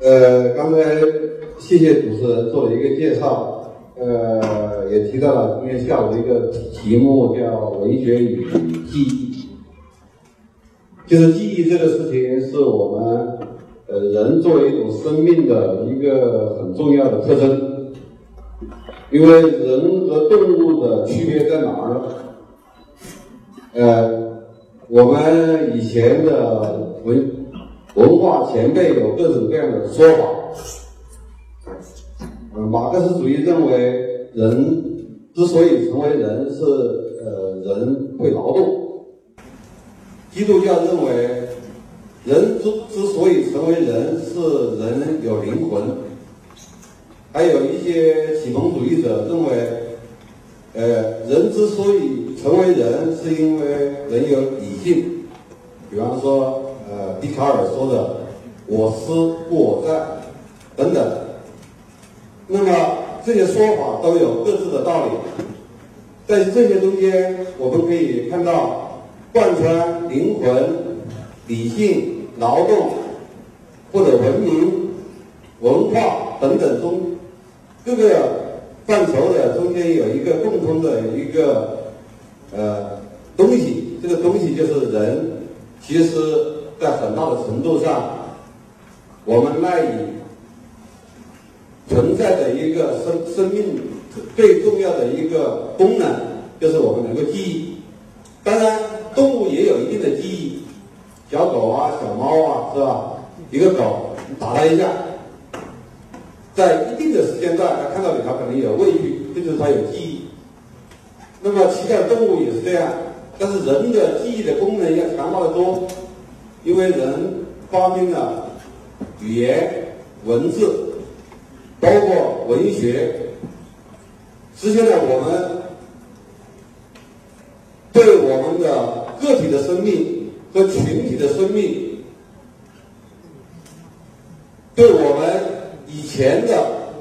呃，刚才谢谢主持人做了一个介绍，呃，也提到了今天下午的一个题目叫“文学与记忆”。就是记忆这个事情，是我们呃人作为一种生命的一个很重要的特征。因为人和动物的区别在哪儿呢？呃，我们以前的文。文化前辈有各种各样的说法。马克思主义认为，人之所以成为人，是呃人会劳动。基督教认为，人之之所以成为人，是人有灵魂。还有一些启蒙主义者认为，呃，人之所以成为人，是因为人有理性。比方说。笛卡尔说的“我思故我在”等等，那么这些说法都有各自的道理。在这些中间，我们可以看到贯穿灵魂、理性、劳动或者文明、文化等等中各个范畴的中间有一个共同的一个呃东西，这个东西就是人，其实。在很大的程度上，我们赖以存在的一个生生命最重要的一个功能，就是我们能够记忆。当然，动物也有一定的记忆，小狗啊、小猫啊，是吧？一个狗，你打它一下，在一定的时间段，它看到你，它可能有畏惧，这就是它有记忆。那么，其他动物也是这样，但是人的记忆的功能要强大的多。因为人发明了语言、文字，包括文学，实现了我们对我们的个体的生命和群体的生命，对我们以前的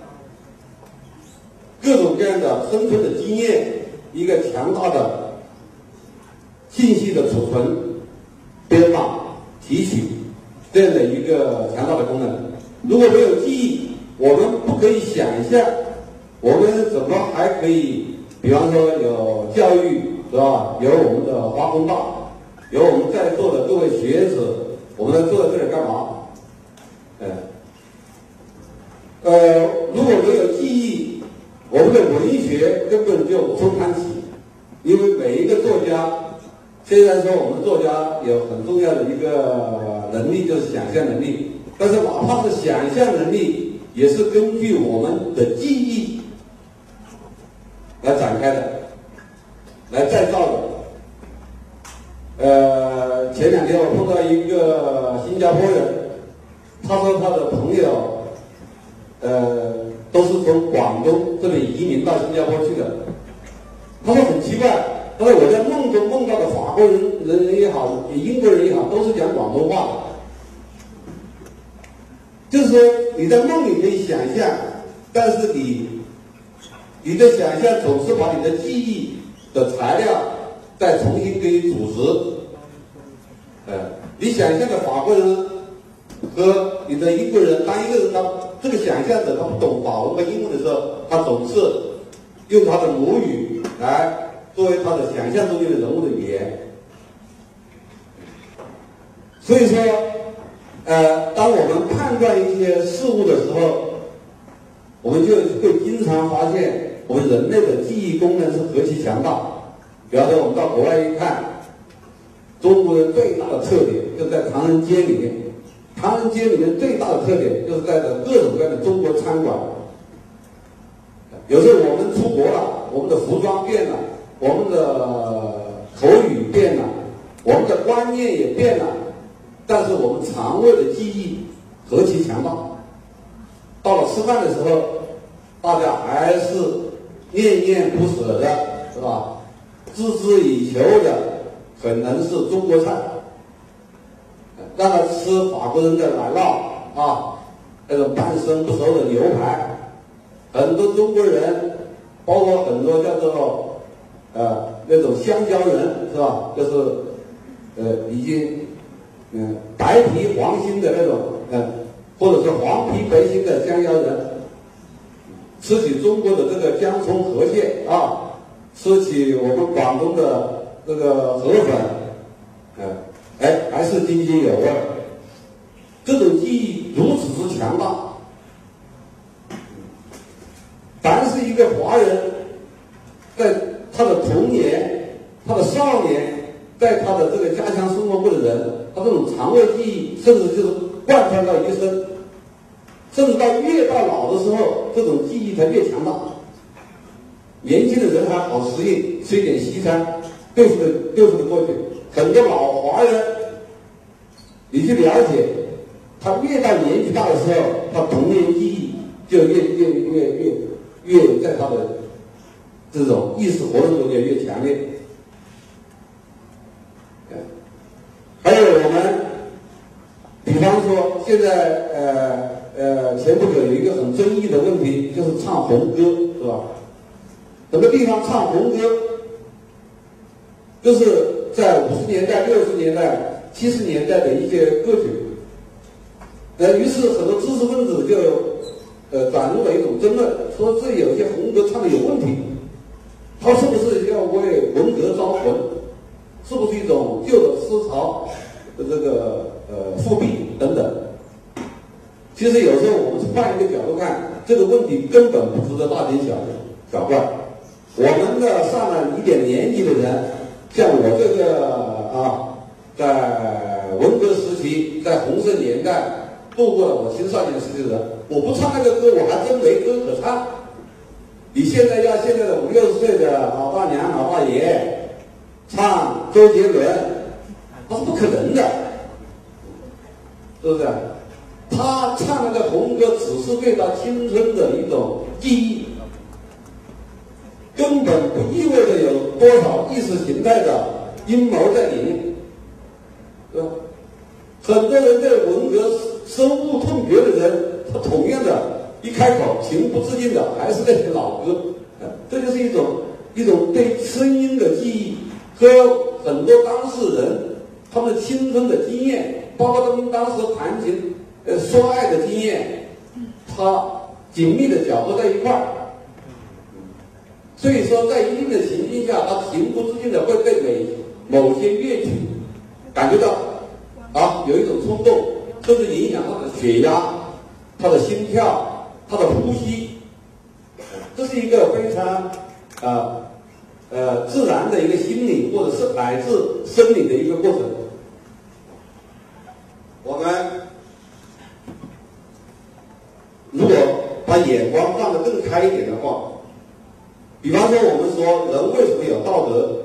各种各样的生存的经验，一个强大的信息的储存、提取这样的一个强大的功能。如果没有记忆，我们不可以想象，我们怎么还可以？比方说有教育，是吧？有我们的华工大，有我们在座的各位学子，我们坐在这里干嘛？呃，呃，如果没有记忆，我们的文学根本就不堪起，因为每一个作家。虽然说我们作家有很重要的一个能力，就是想象能力，但是哪怕是想象能力，也是根据我们的记忆来展开的，来再造的。呃，前两天我碰到一个新加坡人，他说他的朋友，呃，都是从广东这里移民到新加坡去的，他说很奇怪。他说我在梦中梦到的法国人人也好，英国人也好，都是讲广东话的。就是说你在梦里可以想象，但是你你的想象总是把你的记忆的材料再重新给组织。呃，你想象的法国人和你的英国人，当一个人他这个想象者他不懂法文和英文的时候，他总是用他的母语来。作为他的想象中间的人物的语言，所以说，呃，当我们判断一些事物的时候，我们就会经常发现，我们人类的记忆功能是何其强大。比方说，我们到国外一看，中国人最大的特点就在唐人街里面，唐人街里面最大的特点就是在的各种各样的中国餐馆。有时候我们出国了，我们的服装变了。我们的口语变了，我们的观念也变了，但是我们肠胃的记忆何其强大！到了吃饭的时候，大家还是念念不舍的，是吧？孜孜以求的可能是中国菜，让他吃法国人的奶酪啊，那种半生不熟的牛排，很多中国人，包括很多叫做。呃，那种香蕉人是吧？就是，呃，已经，嗯，白皮黄心的那种，嗯，或者是黄皮白心的香蕉人，吃起中国的这个姜葱河蟹啊，吃起我们广东的这个河粉，嗯，哎，还是津津有味。这种记忆如此之强大，凡是一个华人，在他的童年、他的少年，在他的这个家乡生活过的人，他这种肠胃记忆，甚至就是贯穿到一生，甚至到越到老的时候，这种记忆才越强大。年轻的人还好适应，吃一点西餐，对付的对付的过去。很多老华人，你去了解，他越到年纪大的时候，他童年记忆就越越越越越在他的这种意识活动中间越强烈。还有我们，比方说现在呃呃前不久有一个很争议的问题，就是唱红歌，是吧？很多地方唱红歌，就是在五十年代、六十年代、七十年代的一些歌曲。呃，于是很多知识分子就呃转入了一种争论，说这有些红歌唱的有问题，他是不是要为文革招魂？是不是一种旧的思潮的这个呃复辟等等？其实有时候我们换一个角度看，这个问题根本不值得大惊小小怪。我们的上了一点年纪的人，像我这个啊，在文革时期，在红色年代度过了我青少年时期的人，我不唱那个歌，我还真没歌可唱。你现在要现在的五六十岁的老大娘、老大爷。唱周杰伦，那是不可能的，是不是？他唱那个红歌，只是对他青春的一种记忆，根本不意味着有多少意识形态的阴谋在里面，是吧？很多人对文革深恶痛绝的人，他同样的一开口，情不自禁的还是那些老歌，这就是一种一种对声音的记忆。和很多当事人他们青春的经验，包括他们当时谈情呃说爱的经验，他紧密的搅合在一块儿。所以说，在一定的情境下，他情不自禁的会对每某些乐曲感觉到啊有一种冲动，甚至影响他的血压、他的心跳、他的呼吸。这是一个非常啊。呃，自然的一个心理，或者是乃至生理的一个过程。我们如果把眼光放得更开一点的话，比方说，我们说人为什么有道德？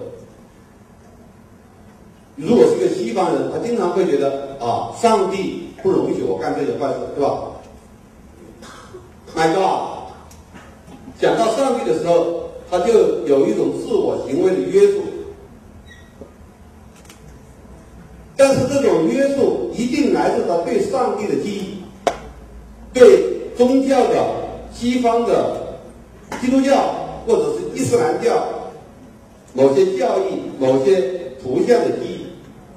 如果是个西方人，他经常会觉得啊，上帝不容许我干这些坏事，对吧？My God，讲到上帝的时候。他就有一种自我行为的约束，但是这种约束一定来自他对上帝的记忆，对宗教的西方的基督教或者是伊斯兰教某些教义、某些图像的记忆。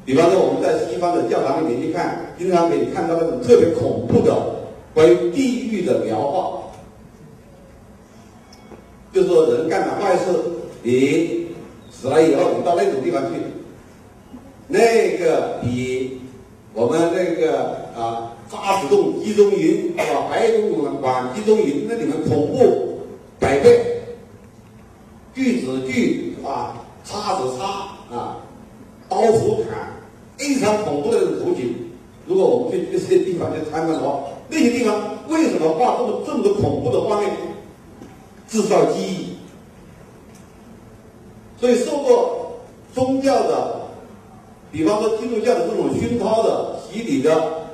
比方说，我们在西方的教堂里面去看，经常可以看到那种特别恐怖的关于地狱的描画。就是说，人干了坏事，你死了以后，你到那种地方去，那个比我们那个啊渣滓洞集中营是吧，白公馆集中营那里面恐怖百倍，锯子锯啊，叉子叉啊，刀斧砍，非常恐怖的那种图景。如果我们去这些地方去参观的话，那些地方为什么画这么这么多恐怖的画面？制造记忆，所以受过宗教的，比方说基督教的这种熏陶的、洗礼的、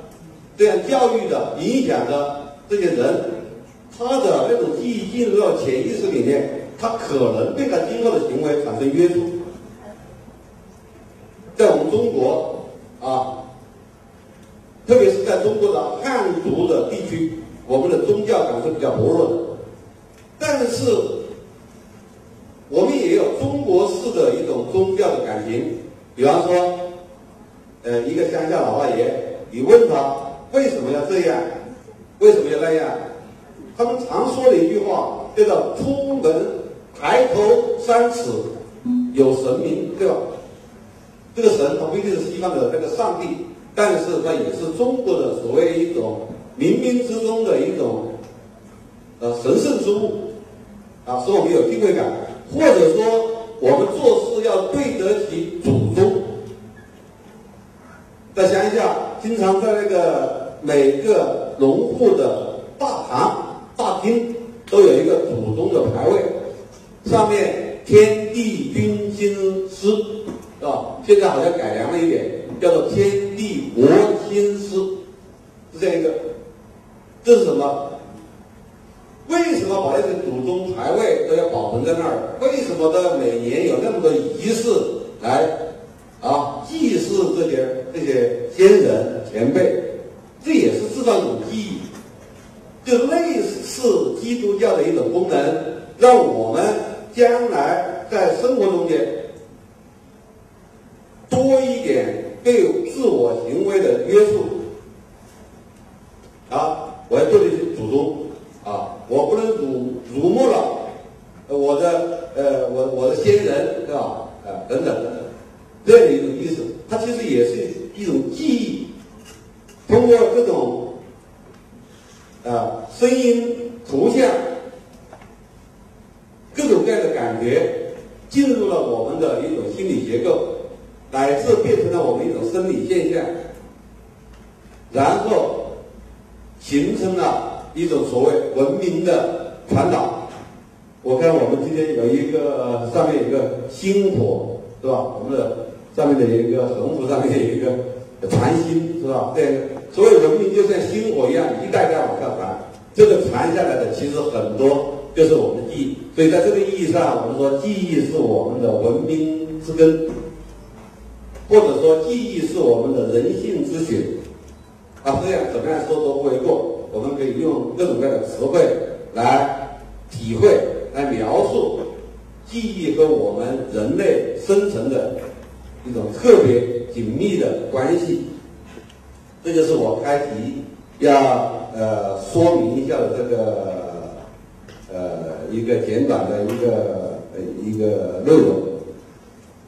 这样教育的、影响的这些人，他的那种记忆进入到潜意识里面，他可能对他今后的行为产生约束。在我们中国啊，特别是在中国的汉族的地区，我们的宗教感是比较薄弱的。但是，我们也有中国式的一种宗教的感情。比方说，呃，一个乡下老大爷，你问他为什么要这样，为什么要那样？他们常说的一句话叫做“出门抬头三尺有神明”，对吧？这个神他不一定是西方的那个上帝，但是它也是中国的所谓一种冥冥之中的一种呃神圣之物啊，使我们有敬畏感，或者说我们做事要对得起祖宗。在乡下，经常在那个每个农户的大堂、大厅都有一个祖宗的牌位，上面“天地君亲师”，是吧？现在好像改良了一点，叫做“天地国亲师”，是这样一个。这是什么？为什么把那些祖宗牌位都要保存在那儿？为什么的每年有那么多仪式来？啊，祭祀这些这些先人前辈，这也是制造一种记忆，就类似基督教的一种功能，让我们将来在生活中间多一点对自我行为的约束。啊，我要对得起祖宗啊，我不能辱辱没了我的呃我我的先人，对吧？啊，等等等等。这样的一种意思，它其实也是一种记忆，通过这种啊声音、图像、各种各样的感觉，进入了我们的一种心理结构，乃至变成了我们一种生理现象，然后形成了一种所谓文明的传导。我看我们今天有一个上面有一个星火，是吧？我们的。上面的一个横幅上面有一个传心，是吧？对，所有文明就像星火一样，一代代往下传。这个传下来的其实很多就是我们的记忆。所以在这个意义上，我们说记忆是我们的文明之根，或者说记忆是我们的人性之血。啊，这样怎么样说都不为过。我们可以用各种各样的词汇来体会、来描述记忆和我们人类生存的。一种特别紧密的关系，这就是我开题要呃说明一下的这个呃一个简短的一个呃一个内容。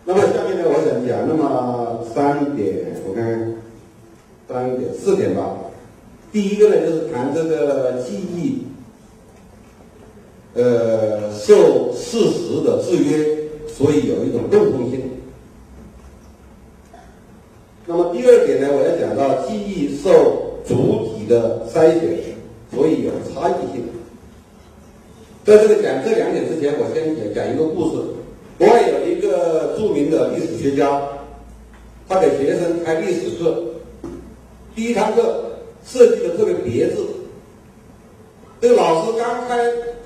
那么下面呢，我想讲那么三点，我看三点四点吧。第一个呢，就是谈这个记忆，呃，受事实的制约，所以有一种共通性。那么第二点呢，我要讲到记忆受主体的筛选，所以有差异性。在这个讲这两点之前，我先讲讲一个故事。国外有一个著名的历史学家，他给学生开历史课，第一堂课设计的特别别致。这个老师刚开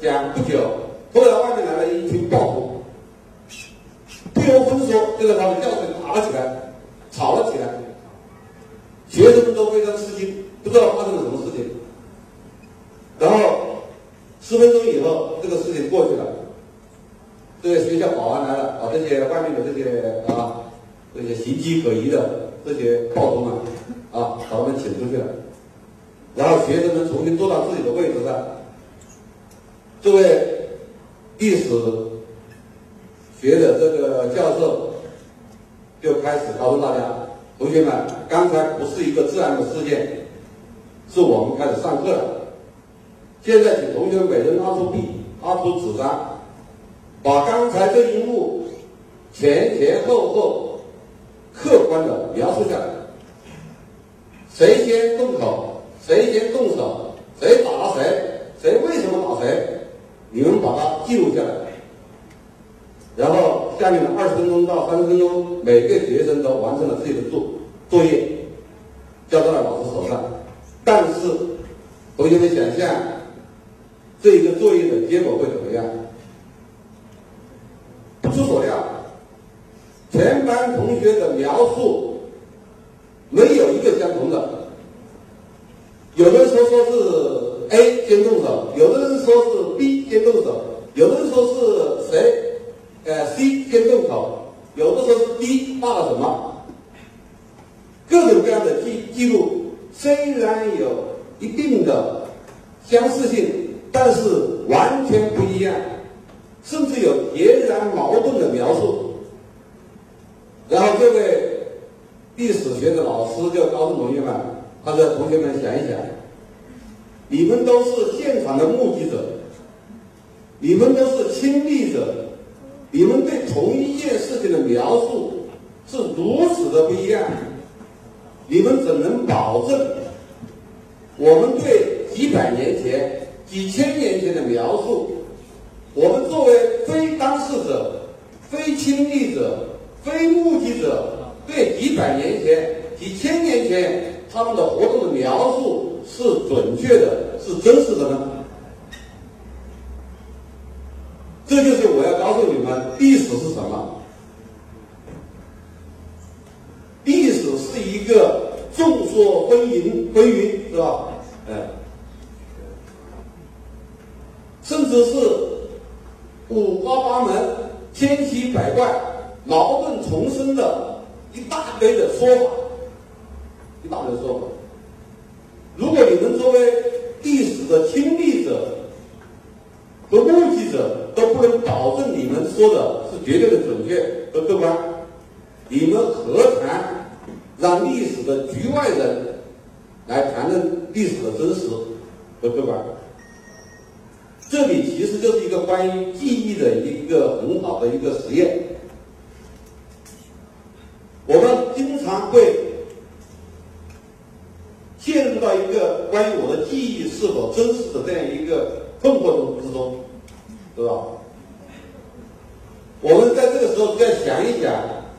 讲不久，突然外面来了一群暴徒，不由分说就在他们教室里打了起来。吵了起来，学生们都非常吃惊，不知道发生了什么事情。然后十分钟以后，这个事情过去了，这个学校保安来了，把这些外面的这些啊这些形迹可疑的这些暴徒们啊，把他们请出去了。然后学生们重新坐到自己的位置上。这位历史学的这个教授。就开始告诉大家，同学们，刚才不是一个自然的事件，是我们开始上课了。现在请同学们每人拿出笔，拿出纸张，把刚才这一幕前前后后客观的描述下来。谁先动口，谁先动手，谁打了谁，谁为什么打谁，你们把它记录下来。然后下面的二十分钟到三十分钟，每个学生都完成了自己的作作业，交到了老师手上。但是，同学们想象，这一个作业的结果会怎么样？不出所料，全班同学的描述没有一个相同的。有的人说说是 A 先动手，有的人说是 B 先动手，有的人说是谁？呃，C 先动手，有的时候是 D 画了什么，各种各样的记记录，虽然有一定的相似性，但是完全不一样，甚至有截然矛盾的描述。然后这位历史学的老师就告诉同学们，他说：“同学们想一想，你们都是现场的目击者，你们都是亲历者，你们对同一件事情的描述是如此的不一样，你们怎能保证我们对几百年前、几千年前的描述，我们作为非当事者、非亲历者？”非目击者对几百年前、几千年前他们的活动的描述是准确的、是真实的呢？这就是我要告诉你们，历史是什么？历史是一个众说纷纭、纷纭，是吧？哎，甚至是五花八门、千奇百怪。矛盾重生的一大堆的说法，一大堆说法。如果你们作为历史的亲历者和目击者都不能保证你们说的是绝对的准确和客观，你们何谈让历史的局外人来谈论历史的真实和客观？这里其实就是一个关于记忆的一个很好的一个实验。我们经常会陷入到一个关于我的记忆是否真实的这样一个困惑中之中，对吧？我们在这个时候再想一想，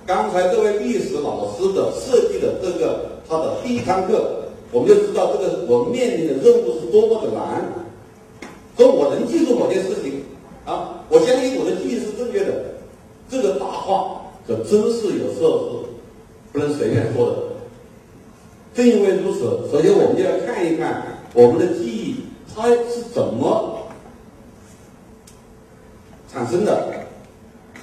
刚才这位历史老师的设计的这个他的第一堂课，我们就知道这个我们面临的任务是多么的难。说我能记住某件事情啊，我相信我的记忆是正确的，这个大话可真是有时候。不能随便说的。正因为如此，首先我们就要看一看我们的记忆它是怎么产生的。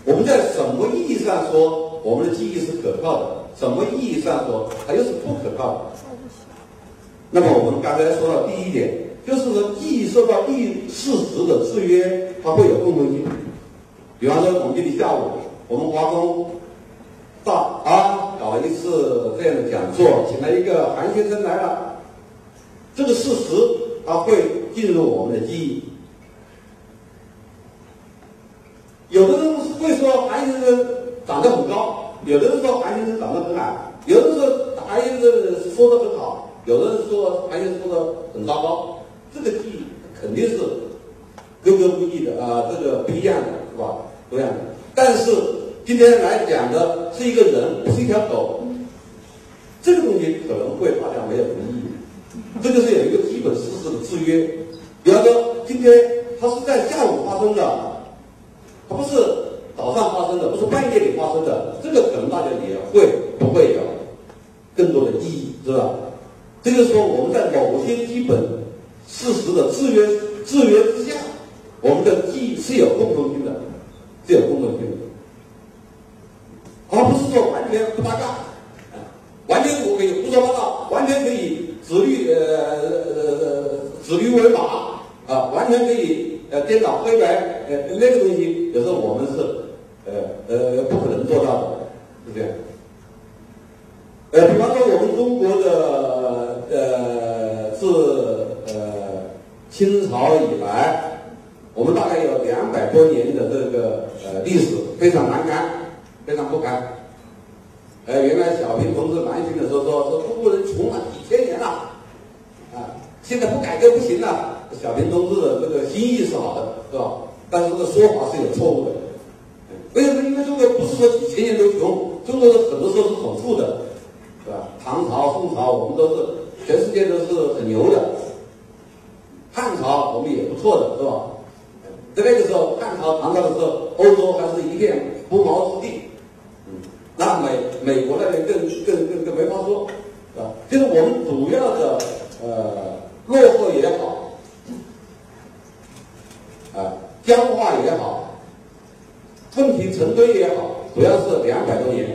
我们在什么意义上说我们的记忆是可靠的？什么意义上说它又是不可靠的？那么我们刚才说到第一点，就是说记忆受到历事实的制约，它会有共同性。比方说，我们今天下午我们华东到啊。搞一次这样的讲座，请了一个韩先生来了。这个事实他会进入我们的记忆。有的人会说韩先生长得很高，有的人说韩先生长得很矮，有的人说韩先生说的很好，有的人说韩先生说的很糟糕。这个记忆肯定是格格不入的啊，这个不一样的是吧？不一样的，但是。今天来讲的是一个人，不是一条狗。这个东西可能会大家没有同意义，这就是有一个基本事实的制约。比方说，今天它是在下午发生的，它不是早上发生的，不是半夜里发生的，这个可能大家也会不会有更多的意义，是吧？这就是说，我们在某些基本事实的制约制约之下，我们的记忆是有共同性的，是有共同性的。而不是说完全不搭嘎，完全我可以胡说八道，完全可以指律呃呃指驴为马啊，完全可以呃颠倒黑白呃那个东西，有时候我们是呃呃不可能做到的，是这样。呃，比方说我们中国的呃是清朝以来，我们大概有两百多年的这个呃历史，非常难堪。非常不堪。呃，原来小平同志南巡的时候说说中国人穷了几千年了，啊，现在不改革不行了。小平同志的这个心意是好的，是吧？但是这个说法是有错误的。为什么？因为中国不是说几千年都穷，中国人很多时候是很富的，是吧？唐朝、宋朝我们都是全世界都是很牛的，汉朝我们也不错的，是吧？在那个时候，汉朝、唐朝的时候，欧洲还是一片不毛之地。嗯那美美国那边更更更更没法说，啊，就是我们主要的呃落后也好，啊僵化也好，问题成堆也好，主要是两百多年。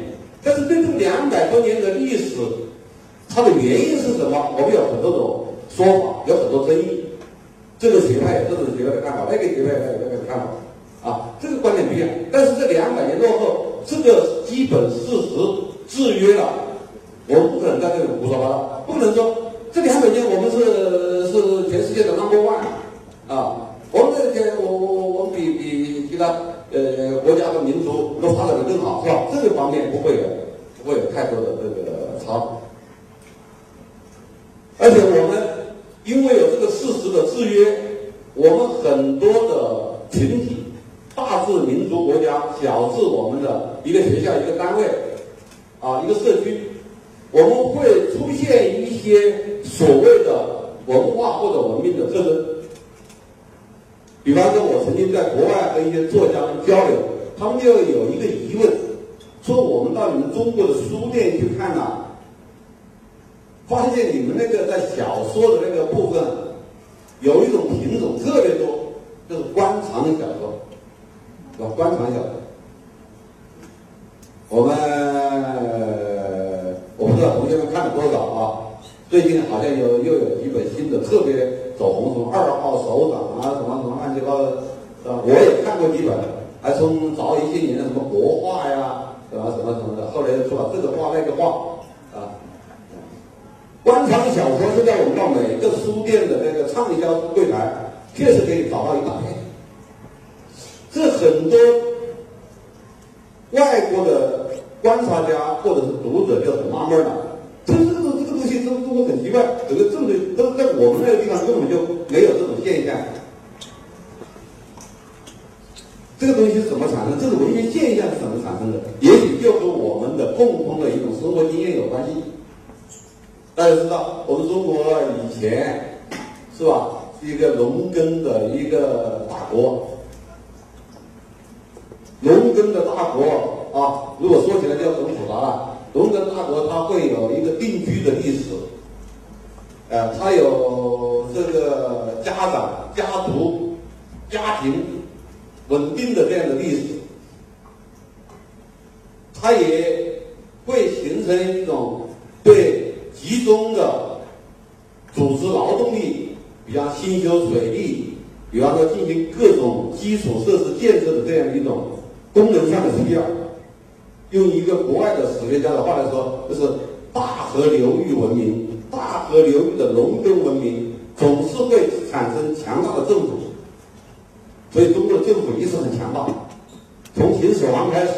但是对这两百多年的历史，它的原因是什么？我们有很多种说法，有很多争议。这个学派这种学派的看法，那个学派有那个看法，啊，这个观点不一样。但是这两百年落后，这个基本事实制约了，我们不可能在这里胡说八道，不能说这两百年我们是是全世界的 number one，啊，我们这个我我我们比比其他呃国家和民族都发展的更好，是吧？这个方面不会有不会有太多的这个差。而且我们因为有这个事实的制约，我们很多的群体，大至民族国家，小至我们的一个学校、一个单位，啊，一社区，我们会出现一些所谓的文化或者文明的特征。比方说，我曾经在国外和一些作家们交流，他们就有一个疑问，说我们到你们中国的书店去看呐。发现你们那个在小说的那个部分，有一种品种特别多，就是官场小说，是吧？官场小说，我们知道同学们看了多少啊？最近好像有又有几本新的特别走红，什么二号首长啊，什么什么乱七八糟，我也看过几本，还从早一些年的什么国画呀，什么什么什么的，后来又出了这个画那个画啊。官场小说现在我们到每个书店的那个畅销柜台，确实可以找到一大片。这很多外国的观察家或者是读者就很纳闷了，这这个这个东西，这这很奇怪，整个政治都在我们那个地方根本就没有这种现象。这个东西是怎么产生？这种文学现象是怎么产生的？也许就和我们的共同的一种生活经验有关系。大家知道，我们中国以前是吧，一个农耕的一个大国，农耕的大国啊。如果说起来就很复杂了。农耕大国它会有一个定居的历史，呃，它有这个家长、家族、家庭稳定的这样的历史，它也会形成一种对。集中的组织劳动力，比方新修水利，比方说进行各种基础设施建设的这样一种功能上的需要。用一个国外的史学家的话来说，就是大河流域文明、大河流域的农耕文明，总是会产生强大的政府。所以中国政府一直很强大，从秦始皇开始，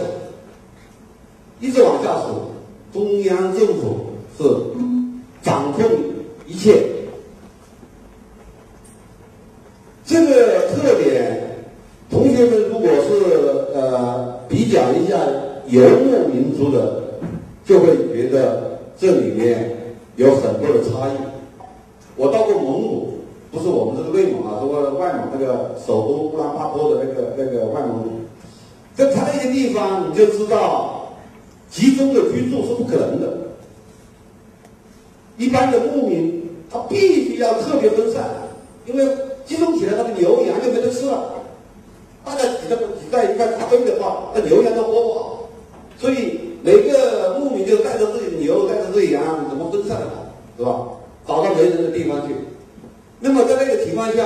一直往下数，中央政府是。掌控一切，这个特点，同学们如果是呃比较一下游牧民族的，就会觉得这里面有很多的差异。我到过蒙古，不是我们这个内蒙啊，这个外蒙那个首都乌兰巴托的那个那个外蒙古，在他那些地方，你就知道集中的居住是不可能的。一般的牧民，他必须要特别分散，因为集中起来，他的牛羊就没得吃了。大家挤在挤在一块打堆的话，那牛羊都活不好。所以每个牧民就带着自己的牛，带着自己羊，怎么分散的，是吧？找到没人的地方去。那么在那个情况下，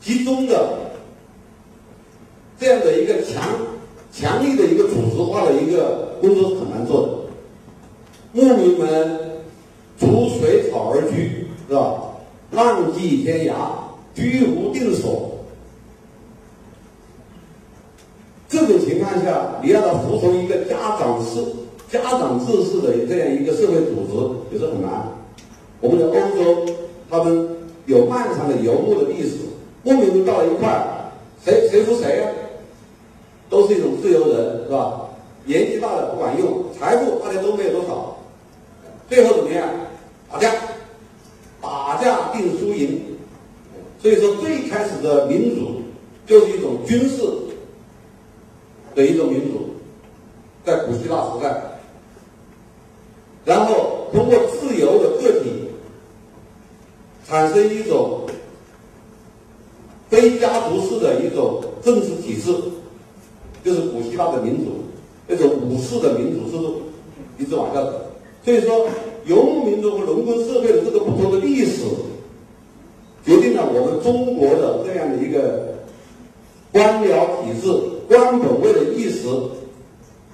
集中的这样的一个强强力的一个组织化的一个工作是很难做的。牧民们。逐水草而居，是吧？浪迹天涯，居无定所。这种情况下，你要他服从一个家长式、家长制式的这样一个社会组织，也是很难。我们的欧洲，他们有漫长的游牧的历史，牧民们到了一块儿，谁谁服谁啊？都是一种自由人，是吧？年纪大了不管用，财富大家都没有多少，最后怎么样？打架，打架定输赢，所以说最开始的民主就是一种军事的一种民族，在古希腊时代，然后通过自由的个体产生一种非家族式的一种政治体制，就是古希腊的民主，那种武士的民主制度，一直往下走，所以说。游牧民族和农耕社会的这个不同的历史，决定了我们中国的这样的一个官僚体制、官本位的意识，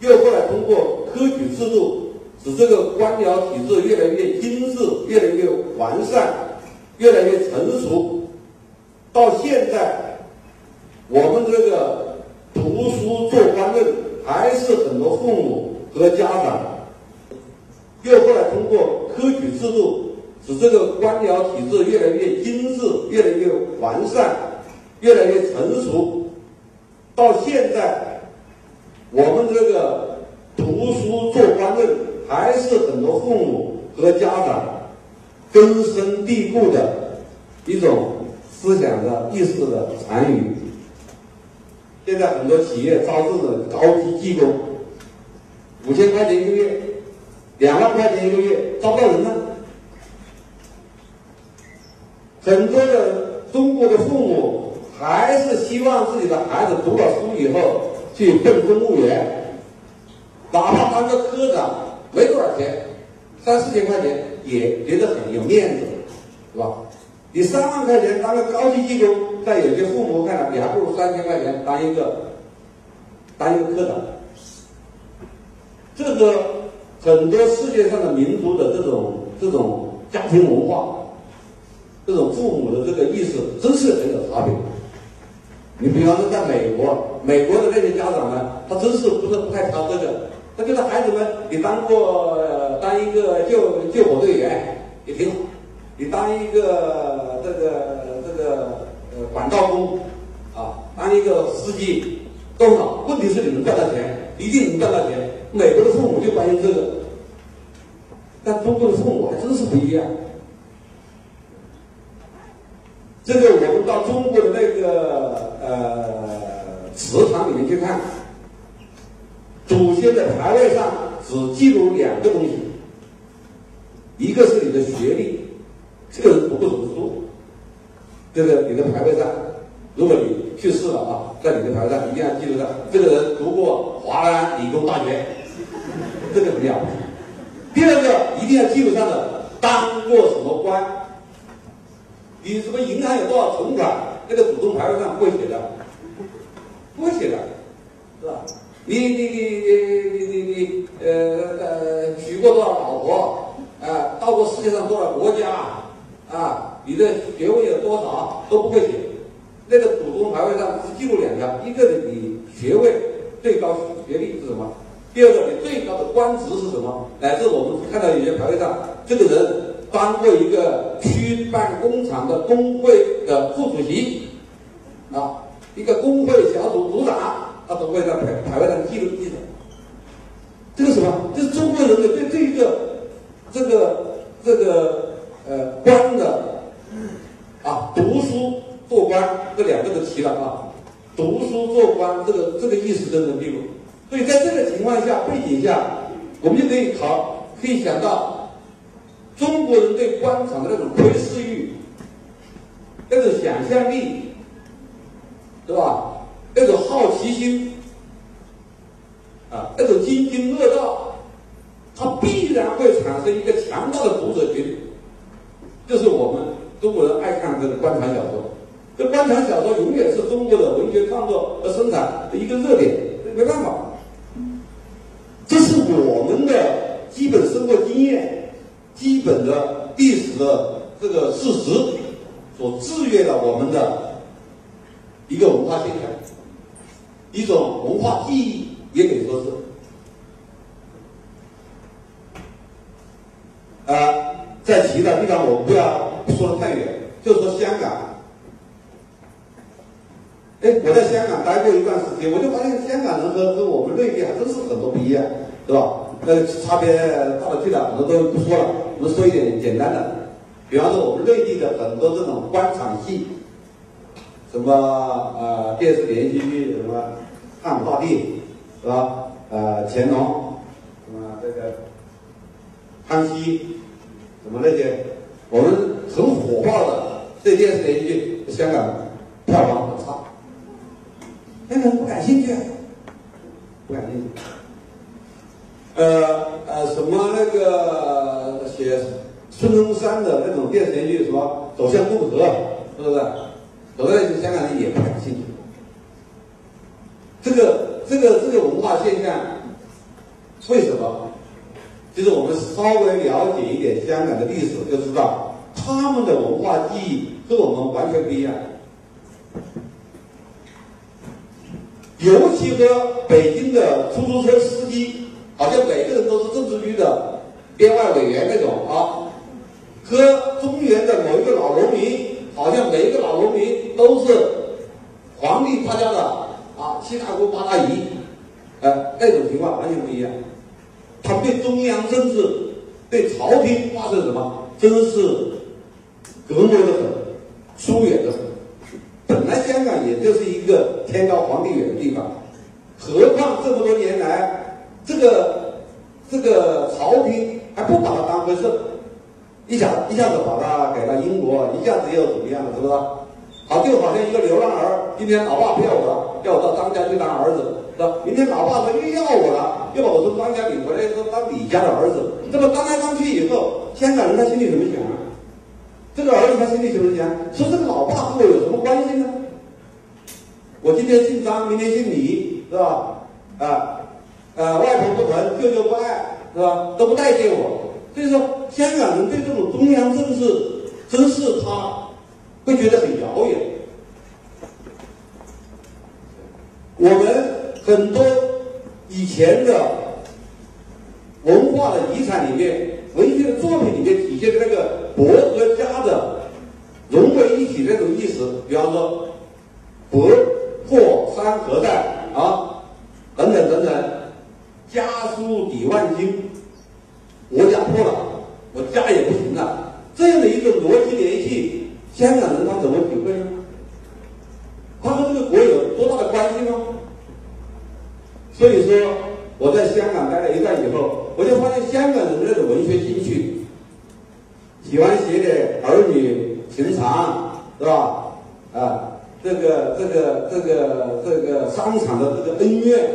又后来通过科举制度，使这个官僚体制越来越精致、越来越完善、越来越成熟，到现在，我们这个读书做官论，还是很多父母和家长，又后来通过科举制度。使这个官僚体制越来越精致、越来越完善、越来越成熟，到现在，我们这个读书做官论，还是很多父母和家长根深蒂固的一种思想的意识的残余。现在很多企业招这种高级技工，五千块钱一个月，两万块钱一个月，招不到人呢。很多的中国的父母还是希望自己的孩子读了书以后去奔公务员，哪怕当个科长没多少钱，三四千块钱也觉得很有面子，是吧？你三万块钱当个高级技工，在有些父母看来，你还不如三千块钱当一个当一个科长。这个很多世界上的民族的这种这种家庭文化。这种父母的这个意识真是很有差别。你比方说，在美国，美国的那些家长呢，他真是不是不太挑这个，他觉得孩子们，你当过当一个救救火队员也挺好，你当一个这个这个呃管道工啊，当一个司机都好。问题是你能赚到钱，一定能赚到钱。美国的父母就关心这个，但中国的父母还真是不一样。这个我们到中国的那个看，祖先的牌位上只记录两个东西，一个是你的学历，这个人读不读书，这个你的牌位上，如果你去世了啊，在你的牌位上一定要记录上，这个人读过华南理工大学，这个不要。第二个一定要记录上的当过什么官。你什么银行有多少存款？那个祖宗牌位上不会写的，不会写的，是吧？你你你你你你你呃呃娶过多少老婆？啊，到过世界上多少国家？啊，你的学位有多少都不会写。那个祖宗牌位上只记录两条：一个你学位最高学历是什么？第二个你最高的官职是什么？乃至我们看到有些牌位上，这个人。当过一个区办工厂的工会的副主席，啊，一个工会小组组长，他都会在牌牌位上记录记载。这个什么？这是中国人的对这一个这个这个呃官的啊，读书做官这两个都齐了啊，读书做官这个这个意识都能记录。所以在这个情况下背景下，我们就可以考可以想到。中国人对官场的那种窥视欲，那种想象力，对吧？那种好奇心，啊，那种津津乐道，它必然会产生一个强大的读者群。这是我们中国人爱看这个官场小说。这官场小说永远是中国的文学创作和生产的一个热点，没办法，这是我们的基本生活经验。基本的历史的这个事实，所制约了我们的一个文化现象，一种文化记忆，也可以说是。啊，在其他地方我不要说的太远，就说香港。哎，我在香港待过一段时间，我就发现香港人和和我们内地还真是很多不一样，对吧？那差别大了去了，很多都不说了。我们说一点简单的，比方说我们内地的很多这种官场戏，什么呃电视连续剧，什么汉武大帝，是吧？呃乾隆，什么这个康熙，什么那些，我们很火爆的这电视连续剧，香港票房很差，香港人不感兴趣，不感兴趣。呃呃，什么那个写孙中山的那种电视连续剧，什么走向共和，是不是？很多人香港人也不感兴趣。这个这个这个文化现象，为什么？就是我们稍微了解一点香港的历史，就知道他们的文化记忆和我们完全不一样。尤其和北京的出租车司机，好像每个人都是政治局的编外委员那种啊；和中原的某一个老农民，好像每一个老农民都是皇帝他家的啊七大姑八大姨，呃，那种情况完全不一样。他对中央政治、对朝廷发生什么，真是隔膜的很，疏远的很。本来香港也就是一个天高皇帝远的地方，何况这么多年来，这个这个朝廷还不把它当回事，一下一下子把它给了英国，一下子又怎么样了，是不是？好，就好像一个流浪儿，今天老爸不要我了，要我到张家去当儿子，是吧？明天老爸说又要我了，又把我从张家领回来，说当李家的儿子，这么当来当去以后，香港人他心里怎么想？这个儿子他心里怎么想？说这个老爸和我有什么关系呢？我今天姓张，明天姓李，是吧？啊，呃，外婆不疼，舅舅不爱，是吧？都不待见我。所以说，香港人对这种中央政治，真是他会觉得很遥远。我们很多以前的文化的遗产里面。文学的作品里面体现的那个博和家的融为一体那种意思，比方说“博破山河在”啊，等等等等，家书抵万金，我家破了，我家也不行了，这样的一个逻辑联系，香港人他怎么体会呢？他和这个国有多大的关系呢？所以说，我在香港待了一段以后。我就发现香港人那种文学兴趣，喜欢写点儿女情长，是吧？啊，这个这个这个这个商场的这个恩怨，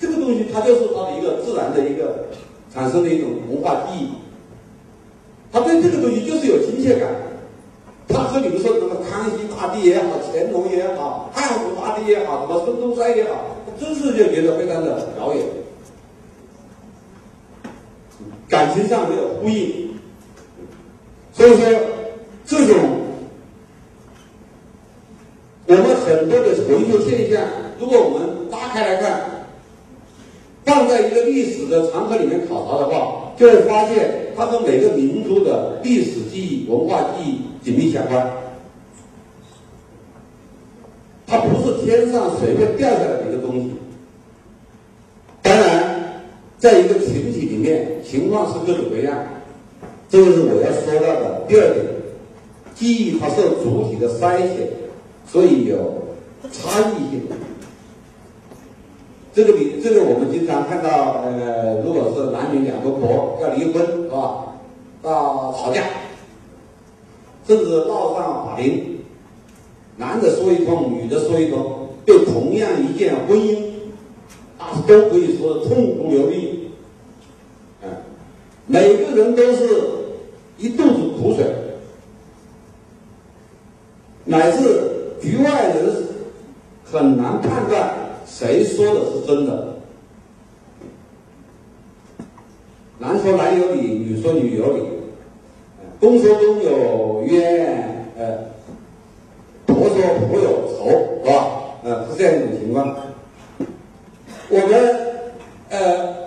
这个东西它就是他的一个自然的一个产生的一种文化记忆。他对这个东西就是有亲切感。他和你们说什么康熙大帝也好，乾隆也好，汉武大帝也好，什么孙中山也好，他真是就觉得非常的遥远。感情上没有呼应，所以说这种我们很多的文学现象，如果我们拉开来看，放在一个历史的长河里面考察的话，就会发现它和每个民族的历史记忆、文化记忆紧密相关。它不是天上随便掉下来的一个东西。当然，在一个群体里面。情况是各种各样，这个是我要说到的第二点。记忆它受主体的筛选，所以有差异性。这个比这个我们经常看到，呃，如果是男女两个婆要离婚，是吧？到吵架，甚至闹上法庭，男的说一通，女的说一通，对同样一件婚姻，啊都可以说痛哭流涕。啊每个人都是一肚子苦水，乃至局外人很难判断谁说的是真的。男说男有理，女说女有理，公说公有冤，呃，婆说婆有仇，是吧？呃，是这样一种情况。我们，呃。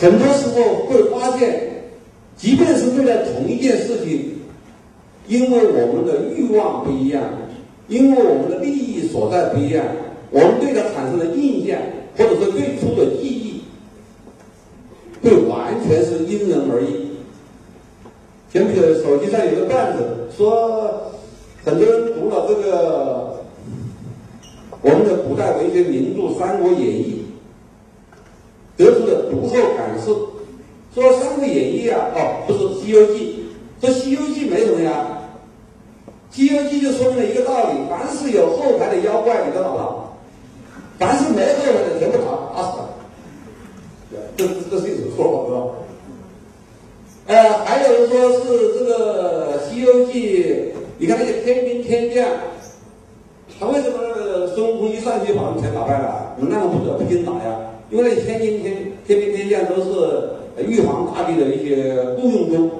很多时候会发现，即便是为了同一件事情，因为我们的欲望不一样，因为我们的利益所在不一样，我们对它产生的印象或者说最初的记忆，会完全是因人而异。前不久手机上有个段子，说很多人读了这个我们的古代文学名著《三国演义》。得出的读后感受，说《三国演义》啊，哦，不是《西游记》，说《西游记》没什么呀，《西游记》就说明了一个道理：凡是有后台的妖怪，你都打不倒；凡是没后台的，全部打打死。这这这是一种说法，是吧？呃，还有人说是这个《西游记》，你看那些天兵天将，他为什么孙悟空一上去把他们全打败了？那么不得不经打呀？因为那天兵天天兵天将都是玉皇大帝的一些雇佣工。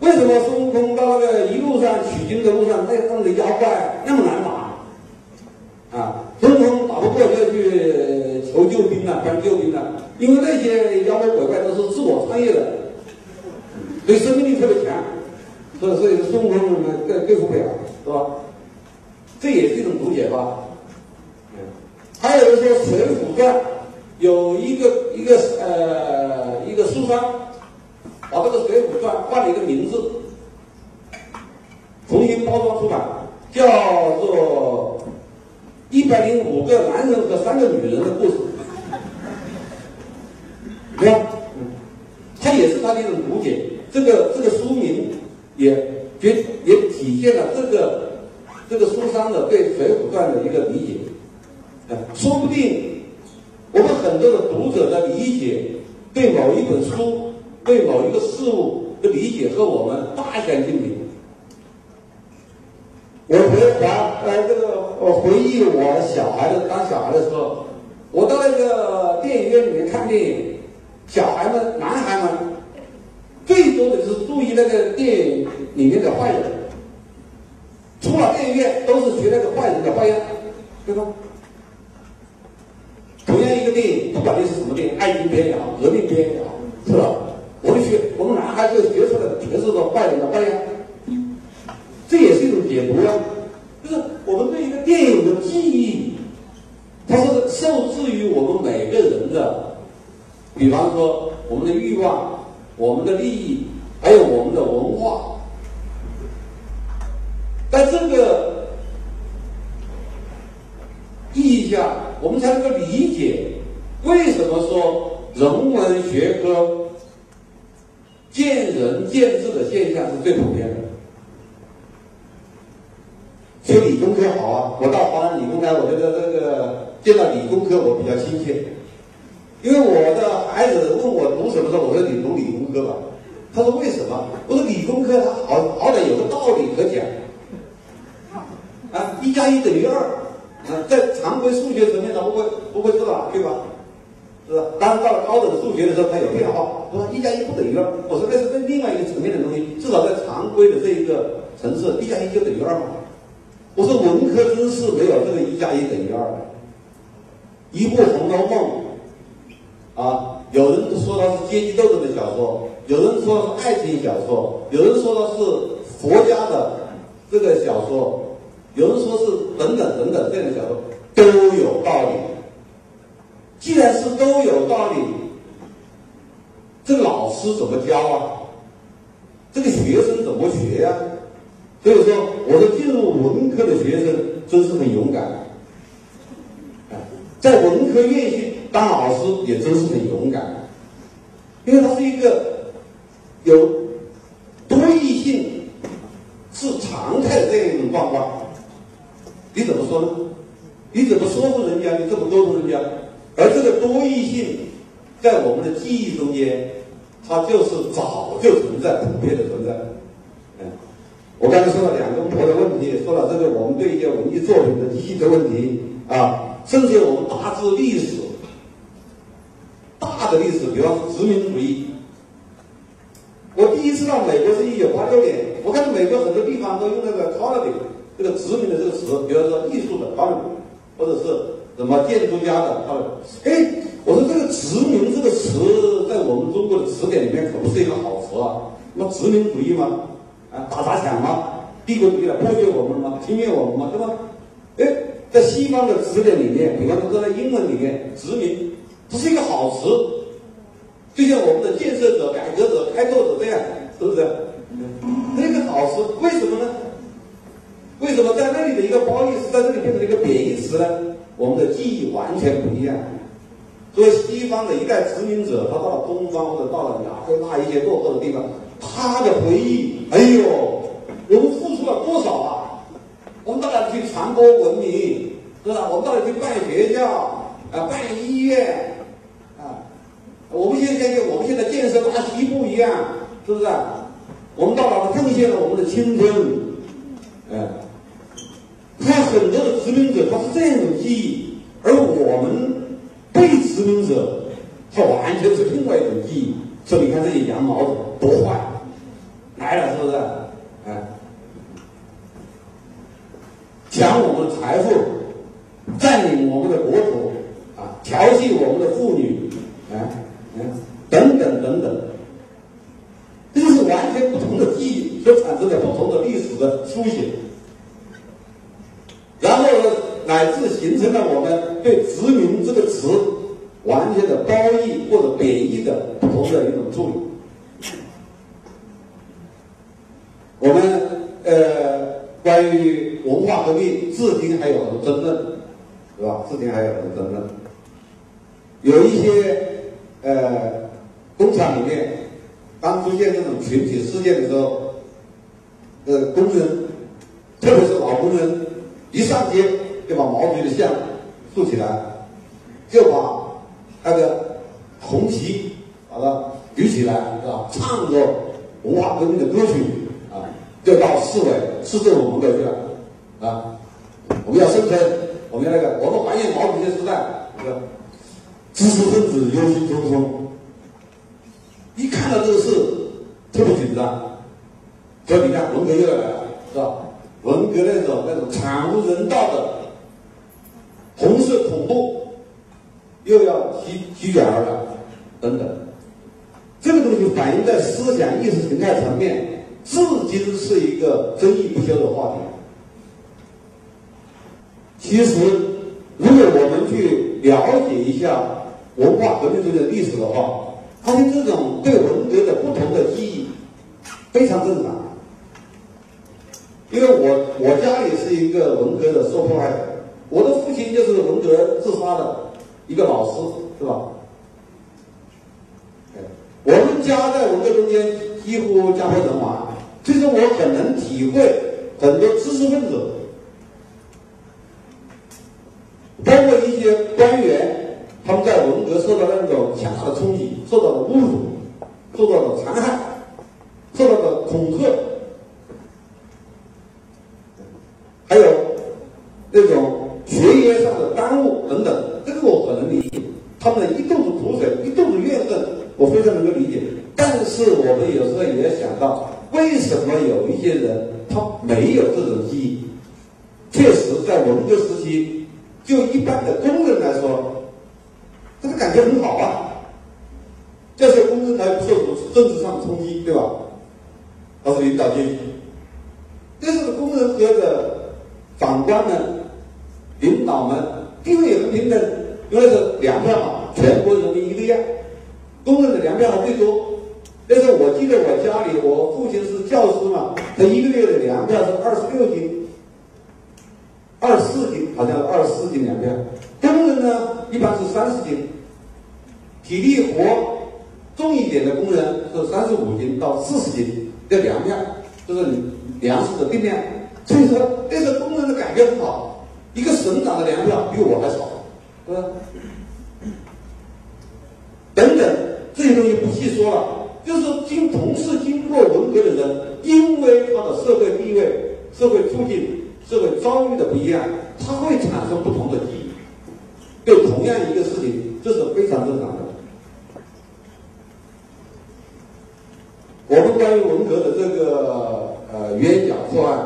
为什么孙悟空到那个一路上取经的路上，那那个妖怪那么难打？啊，孙悟空打不过就去求救兵了，搬救兵了。因为那些妖魔鬼怪都是自我创业的，对生命力特别强，所以所以孙悟空对对付不了，是吧？这也是一种读解吧。还有人说《水浒传》有一个一个呃一个书商。把这个《水浒传》换了一个名字，重新包装出版，叫做《一百零五个男人和三个女人的故事》。对吧？嗯，它也是他的一种读解。这个这个书名也也也体现了这个这个书商的对《水浒传》的一个理解。说不定我们很多的读者的理解，对某一本书。对某一个事物的理解和我们大相径庭。我回还呃这个我回忆我小孩的当小孩的时候，我到那个电影院里面看电影，小孩们男孩们最多的就是注意那个电影里面的坏人，出了电影院都是学那个坏人的坏样，对吧？同样一个电影，不管你是什么电影，爱情片也好，革命片也好，是吧？我们学，我们男孩子学出来的全是个坏人的坏样，这也是一种解读呀。就是我们对一个电影的记忆，它是受制于我们每个人的，比方说我们的欲望、我们的利益，还有我们的文化。在这个意义下，我们才能够理解为什么说人文学科。见仁见智的现象是最普遍的。学理工科好啊，我到华南理工科，我觉得这个见到理工科我比较亲切，因为我的孩子问我读什么时候，我说你读理工科吧。他说为什么？我说理工科它好好歹有个道理可讲。啊，一加一等于二，啊，在常规数学层面他不会不会错哪对吧？是吧？当到了高等数学的时候，它有变化。我说一加一不等于二，我说那是在另外一个层面的东西。至少在常规的这一个层次，一加一就等于二嘛。我说文科真是没有这个一加一等于二。一部《红楼梦》，啊，有人说它是阶级斗争的小说，有人说是爱情小说，有人说它是佛家的这个小说，有人说是等等等等这样的小说都有道理。既然是都有道理，这个老师怎么教啊？这个学生怎么学呀？所以说，我说进入文科的学生真是很勇敢，在文科院系当老师也真是很勇敢，因为他是一个有多异性是常态这样一种状况。你怎么说呢？你怎么说服人家？你怎么沟通人家？而这个多异性，在我们的记忆中间，它就是早就存在、普遍的存在。嗯，我刚才说了两公婆的问题，说了这个我们对一些文艺作品的记忆的问题啊，甚至我们大致历史、的历史，比方说殖民主义。我第一次到美国是一九八六年，我看美国很多地方都用那个 colony 这个殖民的这个词，比方说艺术的 colony，或者是。什么建筑家的？他哎，我说这个殖民这个词在我们中国的词典里面可不是一个好词啊！什么殖民主义吗？啊，打砸抢吗？帝国主义来剥削我们吗？侵略我们吗？对吧？哎，在西方的词典里面，比方说在英文里面，殖民不是一个好词，就像我们的建设者、改革者、开拓者这样，是不是？那个好词，为什么呢？为什么在那里的一个褒义词，在这里变成了一个贬义词呢？我们的记忆完全不一样。作为西方的一代殖民者，他到了东方或者到了亚非拉一些落后的地方，他的回忆，哎呦，我们付出了多少啊？我们到哪里去传播文明，是吧？我们到哪里去办学校啊，办医院？我们现在就我们现在建设大西部一样，是不是？我们到哪里奉献了我们的青春，哎，他很多的殖民者他是这样一种记忆，而我们被殖民者他完全是另外一种记忆。说你看这些羊毛多坏，来了是不是？哎，抢我们的财富，占领我们的国土，啊，调戏我们的妇女，哎，哎，等等等等，这就是完全不同的记忆所产生的不同的历史的书写，然后呢，乃至形成了我们对“殖民”这个词。完全的褒义或者贬义的不同的一种处理。我们呃，关于文化革命，至今还有很多争论，是吧？至今还有很多争论。有一些呃工厂里面，当出现这种群体事件的时候，呃，工人，特别是老工人，一上街就把毛主席的像竖起来，就把。那个红旗把它举起来，是吧？唱着文化革命的歌曲啊，就到市委、市政府门口去了啊。我们要生存，我们要那个，我们怀念毛主席时代，是吧知识分子忧心忡忡，一看到这个事特别紧张。所以你看，文革又要来了，是吧？文革那种那种惨无人道的红色恐怖。又要席席卷而来，等等，这个东西反映在思想意识形态层面，至今是一个争议不休的话题。其实，如果我们去了解一下文化革命中的历史的话，发现这种对文革的不同的记忆非常正常。因为我我家里是一个文革的受迫害者，我的父亲就是文革自杀的。一个老师是吧？我们家在文革中间几乎家破人亡，其实我很能体会很多知识分子，包括一些官员，他们在文革受到那种强大的冲击，受到了侮辱，受到了残害，受到了恐吓，还有那种学业上的耽误等等。这个我很能理解，他们一肚子苦水，一肚子怨恨，我非常能够理解。但是我们有时候也想到，为什么有一些人他没有这种记忆？确实，在文革时期，就一般的工人来说，感觉很好啊。这些工人还不受政治上的冲击，对吧？他是领导阶级，这是工人和的长官们、领导们。地位也很平等，因为是粮票嘛，全国人民一个样，工人的粮票还最多。但是我记得我家里，我父亲是教师嘛，他一个月的粮票是二十六斤，二十四斤，好像二十四斤粮票。工人呢，一般是三十斤，体力活重一点的工人是三十五斤到四十斤的粮票，就是你粮食的定量。所以说，那时候工人的感觉很好。一个省长的粮票比我还少，是吧？等等这些东西不细说了，就是经同事经过文革的人，因为他的社会地位、社会处境、社会遭遇的不一样，他会产生不同的记忆。对同样一个事情，这是非常正常的。我们关于文革的这个呃冤假错案。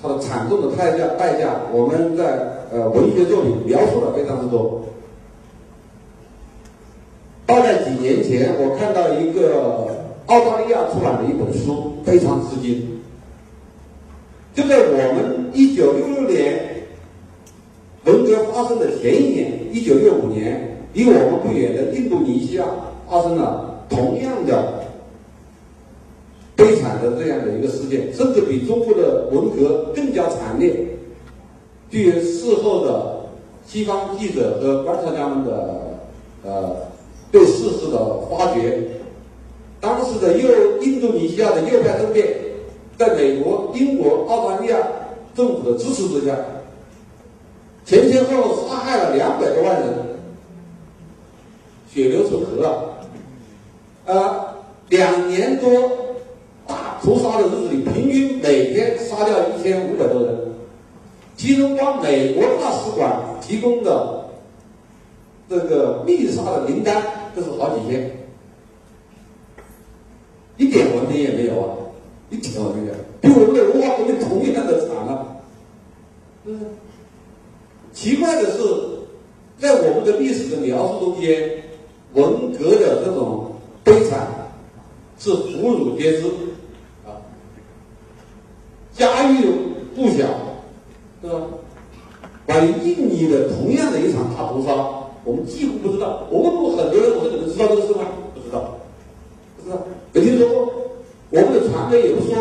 它的惨重的代价，代价，我们在呃文学作品描述的非常之多。大概几年前，我看到一个澳大利亚出版的一本书，非常吃惊。就在我们一九六六年文革发生的前一年，一九六五年，离我们不远的印度尼西亚发生了同样的。悲惨的这样的一个事件，甚至比中国的文革更加惨烈。据事后的西方记者和观察家们的呃对事实的发掘，当时的右印度尼西亚的右派政变，在美国、英国、澳大利亚政府的支持之下，前前后后杀害了两百多万人，血流成河啊！呃，两年多。屠杀的日子里，平均每天杀掉一千五百多人，其中光美国大使馆提供的这个密杀的名单就是好几千，一点文明也没有啊，一点文明没有，比我们的文化革命同样的惨啊，嗯？奇怪的是，在我们的历史的描述中间，文革的这种悲惨是妇孺皆知，家喻户晓，是吧？关于印尼的同样的一场大屠杀，我们几乎不知道。我问过很多人，我说你们知道这个事吗？不知道，不知道，没听说过。我们的传媒也不说，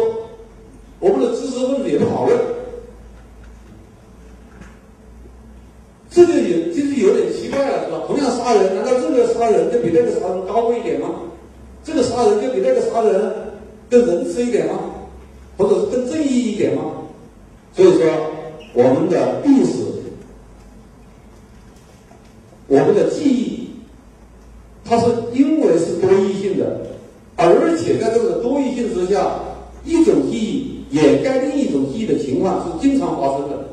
我们的知识分子也不讨论。这个有就是有点奇怪了，是吧？同样杀人，难道这个杀人就比那个杀人高贵一点吗？这个杀人就比那个杀人更仁慈一点吗？或者是更正义一点吗？所以说，我们的历史，我们的记忆，它是因为是多义性的，而且在这个多义性之下，一种记忆掩盖另一种记忆的情况是经常发生的，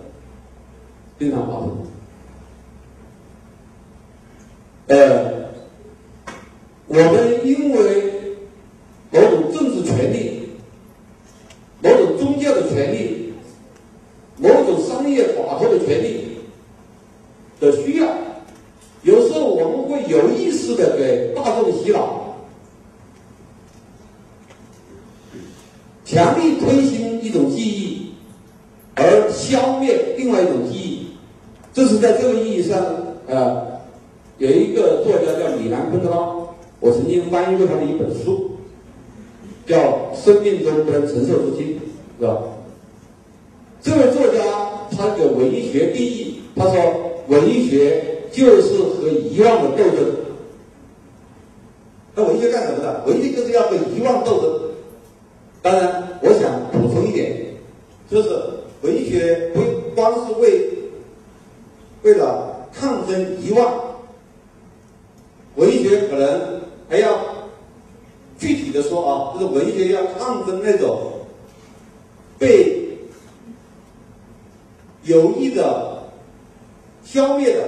经常发生。呃，我们因为某种政治权利、某种宗教的权利、某种商业法托的权利的需要，有时候我们会有意识的给大众洗脑，强力推行一种记忆，而消灭另外一种记忆，这是在这个意义上呃。有一个作家叫米兰昆德拉，我曾经翻译过他的一本书，叫《生命中不能承受之轻》，是吧？这位作家他的文学定义，他说文学就是和遗忘的斗争。那文学干什么的？文学就是要和遗忘斗争。当然，我想补充一点，就是文学不光是为为了抗争遗忘。文学可能还要具体的说啊，就是文学要抗争那种被有意的消灭的，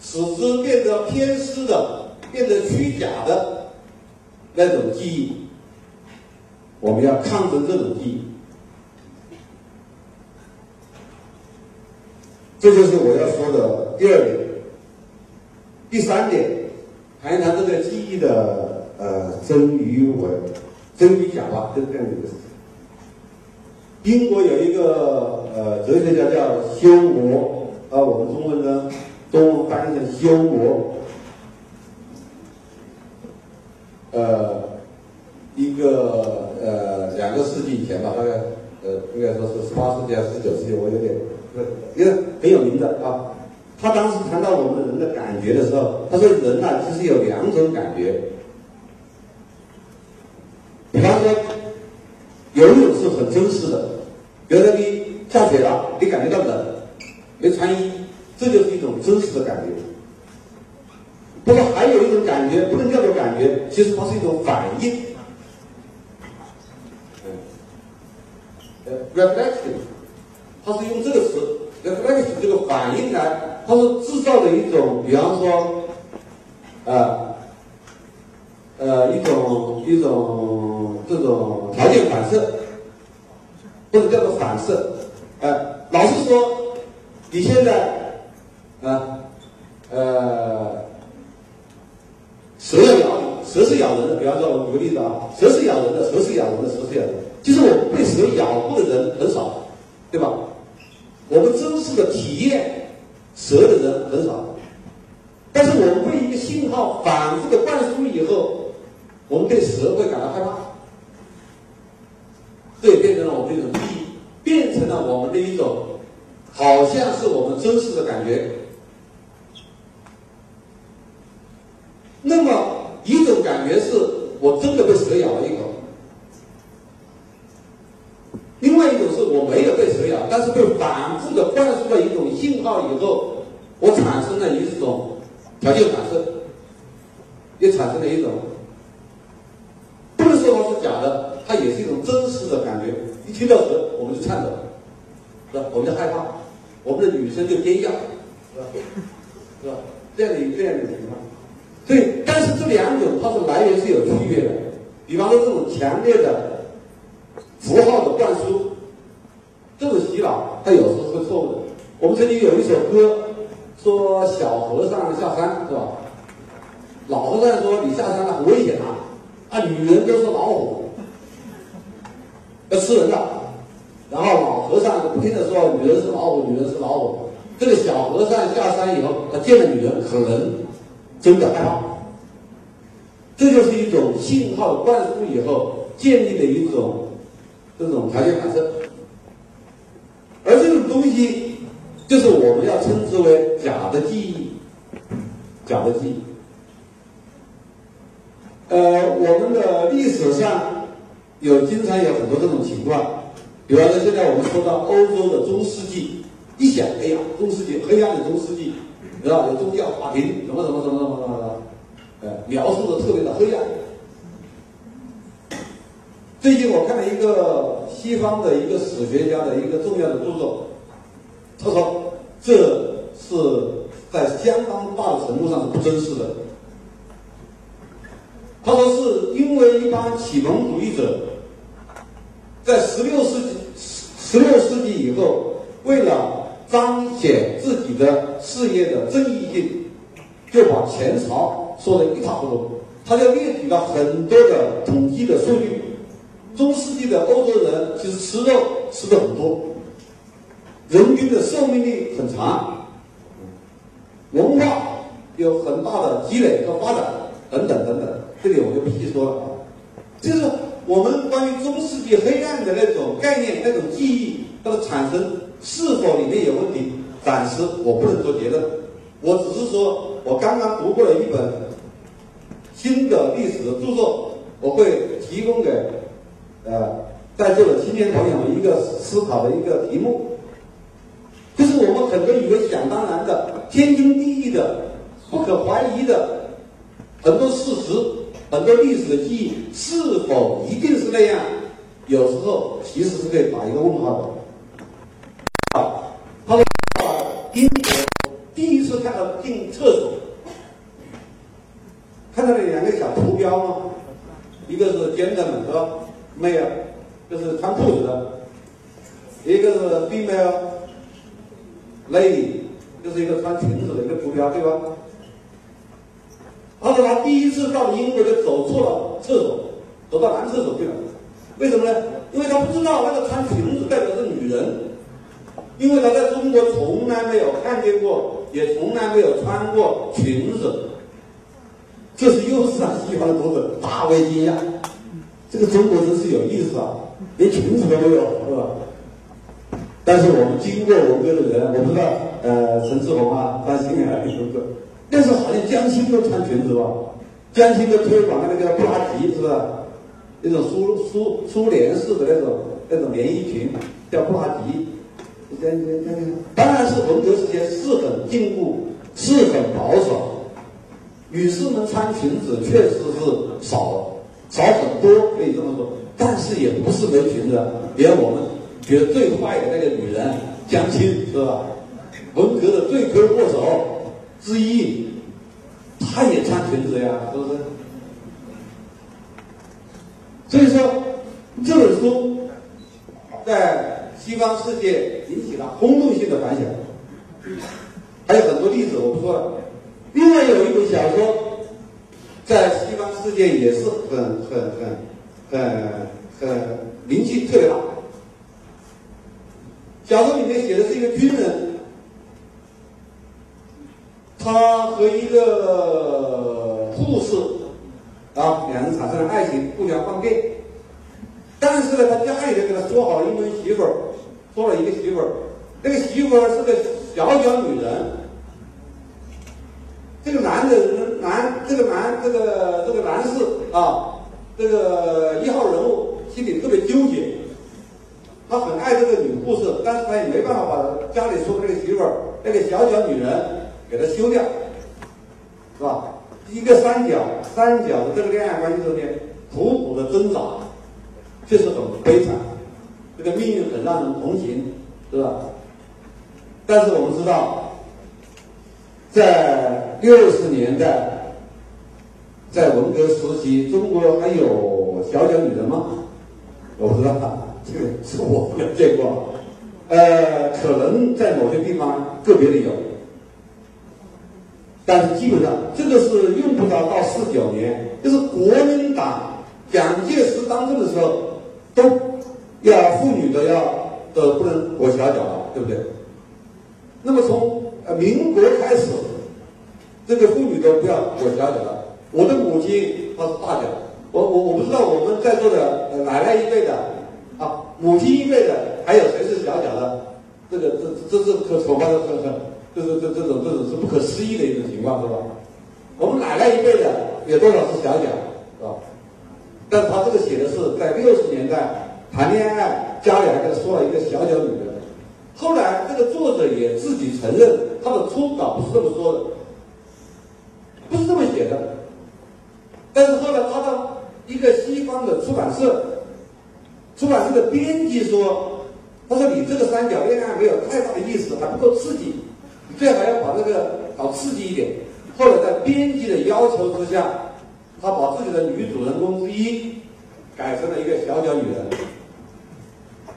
使之变得偏私的、变得虚假的那种记忆。我们要抗争这种记忆，这就是我要说的第二点。第三点，谈一谈这个记忆的呃真与伪、真与假吧，就是这样一个事情。英国有一个呃哲学家叫休谟，啊，我们中文呢都翻译成休谟，呃，一个呃两个世纪以前吧，大概呃应该说是十八世纪还是十九世纪，我有点，一个很有名的啊。他当时谈到我们人的感觉的时候，他说人呐，其实有两种感觉。比方说，游泳是很真实的，比如说你下雪了，你感觉到冷，没穿衣，这就是一种真实的感觉。不过还有一种感觉，不能叫做感觉，其实它是一种反应。呃，reflection，它是用这个词，reflection 这个反应来。它是制造的一种，比方说，呃，呃，一种一种这种条件反射，或者叫做反射。呃，老实说，你现在，啊，呃，蛇咬你，蛇是咬人的。比方说，我举个例子啊，蛇是咬人的，蛇是咬人的，蛇是咬人。其实我被蛇咬过的人很少，对吧？我们真实的体验。蛇的人很少，但是我们被一个信号反复的灌输以后，我们对蛇会感到害怕，这也变成了我们的一种记忆，变成了我们的一种，好像是我们真实的感觉。那么一种感觉是我真的被蛇咬了一口。另外一种是我没有被蛇咬，但是被反复的灌输了一种信号以后，我产生了一种条件反射，也产生了一种，假的，它也是一种真。实的感觉。一听到词，我们就颤抖，是吧？我们就害怕，我们的女生就尖叫，是吧？是吧？这样的这样的情况。所以，但是这两种它的来源是有区别的。比方说，这种强烈的符号的灌输，这种洗脑，它有时候是错误的。我们曾经有一首歌说“小和尚下山”，是吧？老和尚说：“你下山了很危险啊！啊，女人都是老虎，要吃人的。”然后老和尚不停的说：“女人是老虎，女人是老虎。”这个小和尚下山以后，他见了女人，可能真的害怕。这就是一种信号灌输以后建立的一种这种条件反射，而这种东西就是我们要称之为假的记忆，假的记忆。呃，我们的历史上有经常有很多这种情况，比方说现在我们说到欧洲的中世纪，一想，哎呀，中世纪黑暗的中世纪，知道有宗教法庭，什么什么什么什么什么，呃，描述的特别的黑暗。最近我看了一个西方的一个史学家的一个重要的著作，他说这是在相当大的程度上是不真实的。他说是因为一般启蒙主义者，在十六世纪十六世纪以后，为了彰显自己的事业的正义性，就把前朝说的一塌糊涂。他就列举了很多的统计的数据。中世纪的欧洲人其实吃肉吃的很多，人均的寿命力很长，文化有很大的积累和发展等等等等，这里我就不细说了。就是我们关于中世纪黑暗的那种概念、那种记忆，它的产生是否里面有问题，暂时我不能做结论。我只是说我刚刚读过了一本新的历史的著作，我会提供给。呃，在座的青年朋友们，一个思考的一个题目，就是我们很多以为想当然的、天经地义的、不可怀疑的很多事实、很多历史的记忆，是否一定是那样？有时候其实是可以打一个问号的。啊，他说，英国第一次看到进厕所，看到了两个小图标吗？一个是尖着的是吧？没有，就是穿裤子的，一个是 female lady，就是一个穿裙子的一个图标，对吧？他说他第一次到英国就走错了厕所，走到男厕所去了，为什么呢？因为他不知道那个穿裙子代表是女人，因为他在中国从来没有看见过，也从来没有穿过裙子，这是又是让西方的读者大为惊讶。这个中国真是有意思啊，连裙子都没有，是吧？但是我们经过文革的人，我不知道，呃，陈志宏啊、张新啊，是不是？那时候好像江青都穿裙子吧？江青都推广的那个布拉吉，是吧？那种苏苏苏联式的那种那种连衣裙，叫布拉吉。这这这当然是文革时间是很进步，是很保守，女士们穿裙子确实是少。少很多，可以这么说，但是也不是没裙子。连我们觉得最坏的那个女人江青，是吧？文革的罪魁祸首之一，她也穿裙子呀，是不是？所以说，这本书在西方世界引起了轰动性的反响，还有很多例子我不说了。另外有一本小说。在西方世界也是很很很很很名气特别大。小说里面写的是一个军人，他和一个护士啊，两人产生了爱情，互相方便。但是呢，他家里人给他说好了一门媳妇儿，说了一个媳妇儿，那个媳妇儿是个小小女人。这个男的男，这个男这个这个男士啊，这个一号人物心里特别纠结，他很爱这个女护士，但是他也没办法把家里说的那个媳妇儿那个小小女人给它修掉，是吧？一个三角三角的这个恋爱关系中间苦苦的挣扎，确实很悲惨，这个命运很让人同情，是吧？但是我们知道，在六十年代，在文革时期，中国还有小脚女人吗？我不知道，这个是 我没有见过。呃，可能在某些地方个别的有，但是基本上这个是用不着到四九年，就是国民党蒋介石当政的时候，都要妇女都要都不能裹小脚了，对不对？那么从呃民国开始，这个妇女都不要裹小脚了。我的母亲她是大脚，我我我不知道我们在座的奶奶一辈的啊，母亲一辈的还有谁是小脚的？这个这这是可丑化的，很很，这是这这种这种是不可思议的一种情况，是吧？我们奶奶一辈的有多少是小脚，是吧？但他这个写的是在六十年代谈恋爱，家里还给说了一个小脚女人。后来这个作者也自己承认，他的初稿不是这么说的，不是这么写的。但是后来他到一个西方的出版社，出版社的编辑说：“他说你这个三角恋爱没有太大的意思，还不够刺激，最好要把这个搞刺激一点。”后来在编辑的要求之下，他把自己的女主人公之一改成了一个小脚女人。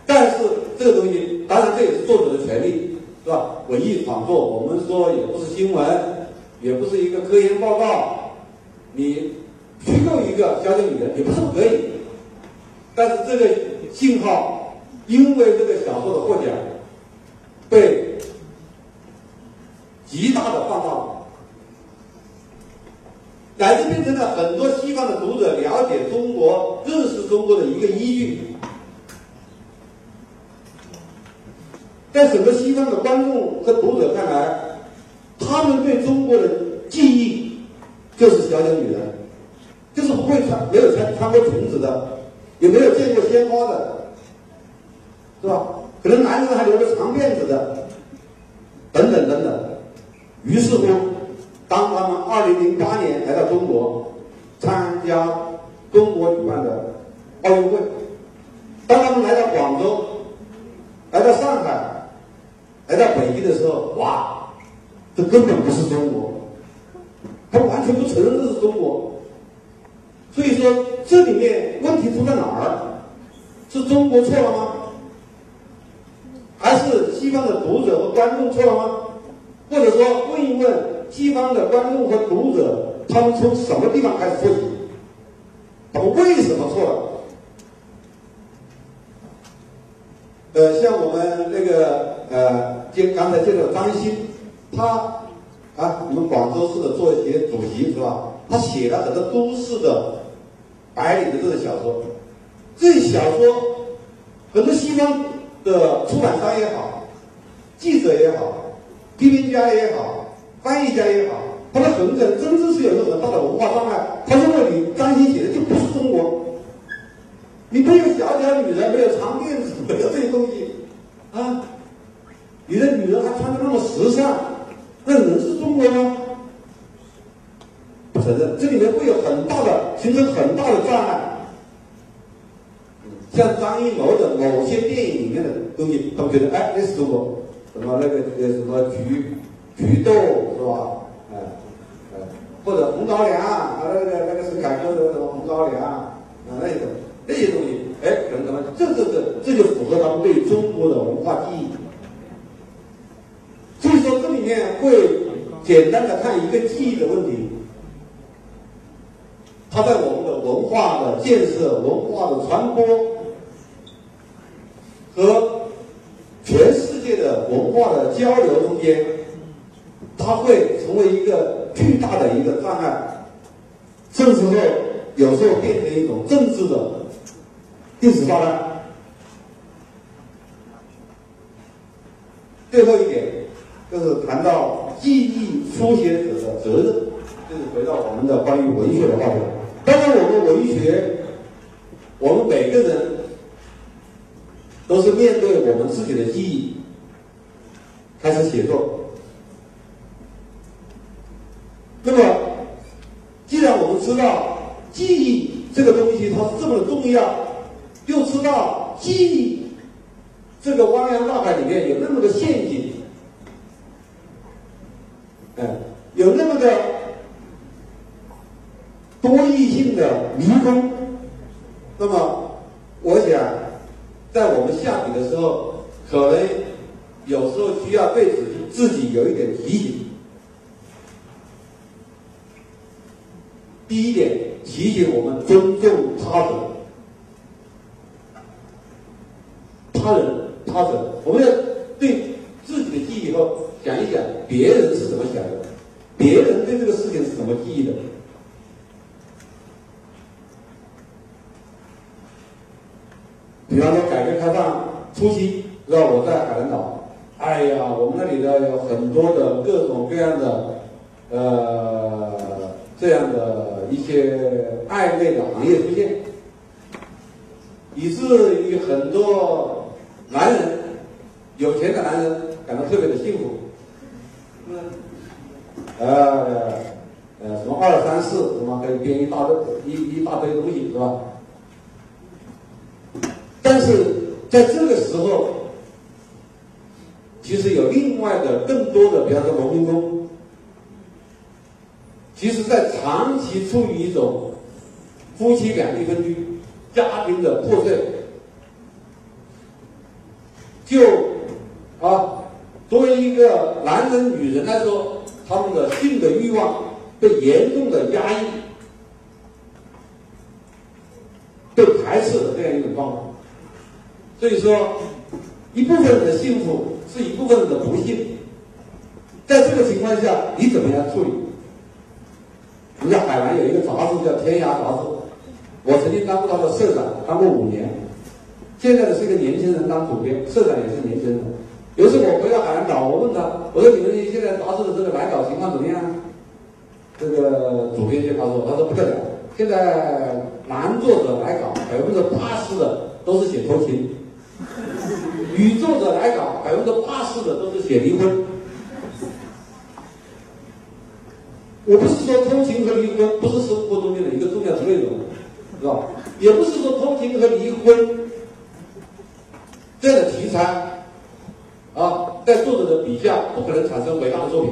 但是这个东西，当然这也是作者的权利，是吧？文艺创作，我们说也不是新闻，也不是一个科研报告，你虚构一个小脚女人也不是不可以。但是这个信号，因为这个小说的获奖，被极大的放大了，乃至变成了很多西方的读者了解中国、认识中国的一个依据。在整个西方的观众和读者看来，他们对中国的记忆就是小小女人，就是不会穿、没有穿穿过裙子的，也没有见过鲜花的，是吧？可能男人还留着长辫子的，等等等等。于是乎，当他们二零零八年来到中国参加中国举办的奥运会，当他们来到广州，来到上海。来到北京的时候，哇，这根本不是中国，他完全不承认这是中国。所以说，这里面问题出在哪儿？是中国错了吗？还是西方的读者和观众错了吗？或者说，问一问西方的观众和读者，他们从什么地方开始错起？他们为什么错了？呃，像我们那个呃，介刚才介绍张欣，他啊，我们广州市的作协主席是吧？他写了很多都市的白领的这个小说，这小说很多西方的出版商也好，记者也好，批评家也好，翻译家也好，他们很可能真正是有一个很大的文化障碍。他认为你张欣写的就不是中国。你没有小脚女人，没有长辫子，没有这些东西，啊，你的女人还穿的那么时尚，那能是中国吗？不承认，这里面会有很大的形成很大的障碍。像张艺谋的某些电影里面的东西，他们觉得哎，那是中国，什么那个呃什么菊菊豆是吧？哎哎，或者红高粱啊，那个那个是改革的什么红高粱啊那种。那些东西，哎，可能什么？这这这这就符合他们对中国的文化记忆。所以说，这里面会简单的看一个记忆的问题，它在我们的文化的建设、文化的传播和全世的文化的交流中间，它会成为一个巨大的一个障碍，甚至说有时候变成一种政治的。定时炸弹。最后一点就是谈到记忆书写者的责任，就是回到我们的关于文学的话题。当然，我们文学，我们每个人都是面对我们自己的记忆开始写作。那么，既然我们知道记忆这个东西它是这么的重要，又知道记忆这个汪洋大海里面有那么多陷阱，哎，有那么多多异性的迷宫。那么，我想在我们下笔的时候，可能有时候需要对自己自己有一点提醒。第一点，提醒我们尊重他人，他人，他人，我们要对自己的记忆后想一想，别人是怎么想的，别人对这个事情是怎么记忆的。比方说，改革开放初期，让？我在海南岛，哎呀，我们那里的有很多的各种各样的，呃，这样的一些暧昧的行业出现，以至于很多男人，有钱的男人感到特别的幸福，嗯，呃，呃，什么二三四，什么可以编一大堆一一大堆东西，是吧？但是在这个时候，其实有另外的更多的，比方说农民工，其实在长期处于一种夫妻两地分居、家庭的破碎，就啊，作为一个男人、女人来说，他们的性的欲望被严重的压抑、被排斥的这样一种状况。所以说，一部分人的幸福是一部分人的不幸。在这个情况下，你怎么样处理？我在海南有一个杂志叫《天涯》杂志，我曾经当过他的社长，当过五年。现在的是一个年轻人当主编，社长也是年轻人。有一次我回到海南岛，我问他，我说：“你们现在杂志的这个来稿情况怎么样？”这个主编就告诉我，他说：“不得了，现在男作者来稿百分之八十的都是写偷情。”女作者来讲，百分之八十的都是写离婚。我不是说偷情和离婚不是生活中间的一个重要的内容，是吧？也不是说偷情和离婚这样的题材啊，在作者的笔下不可能产生伟大的作品，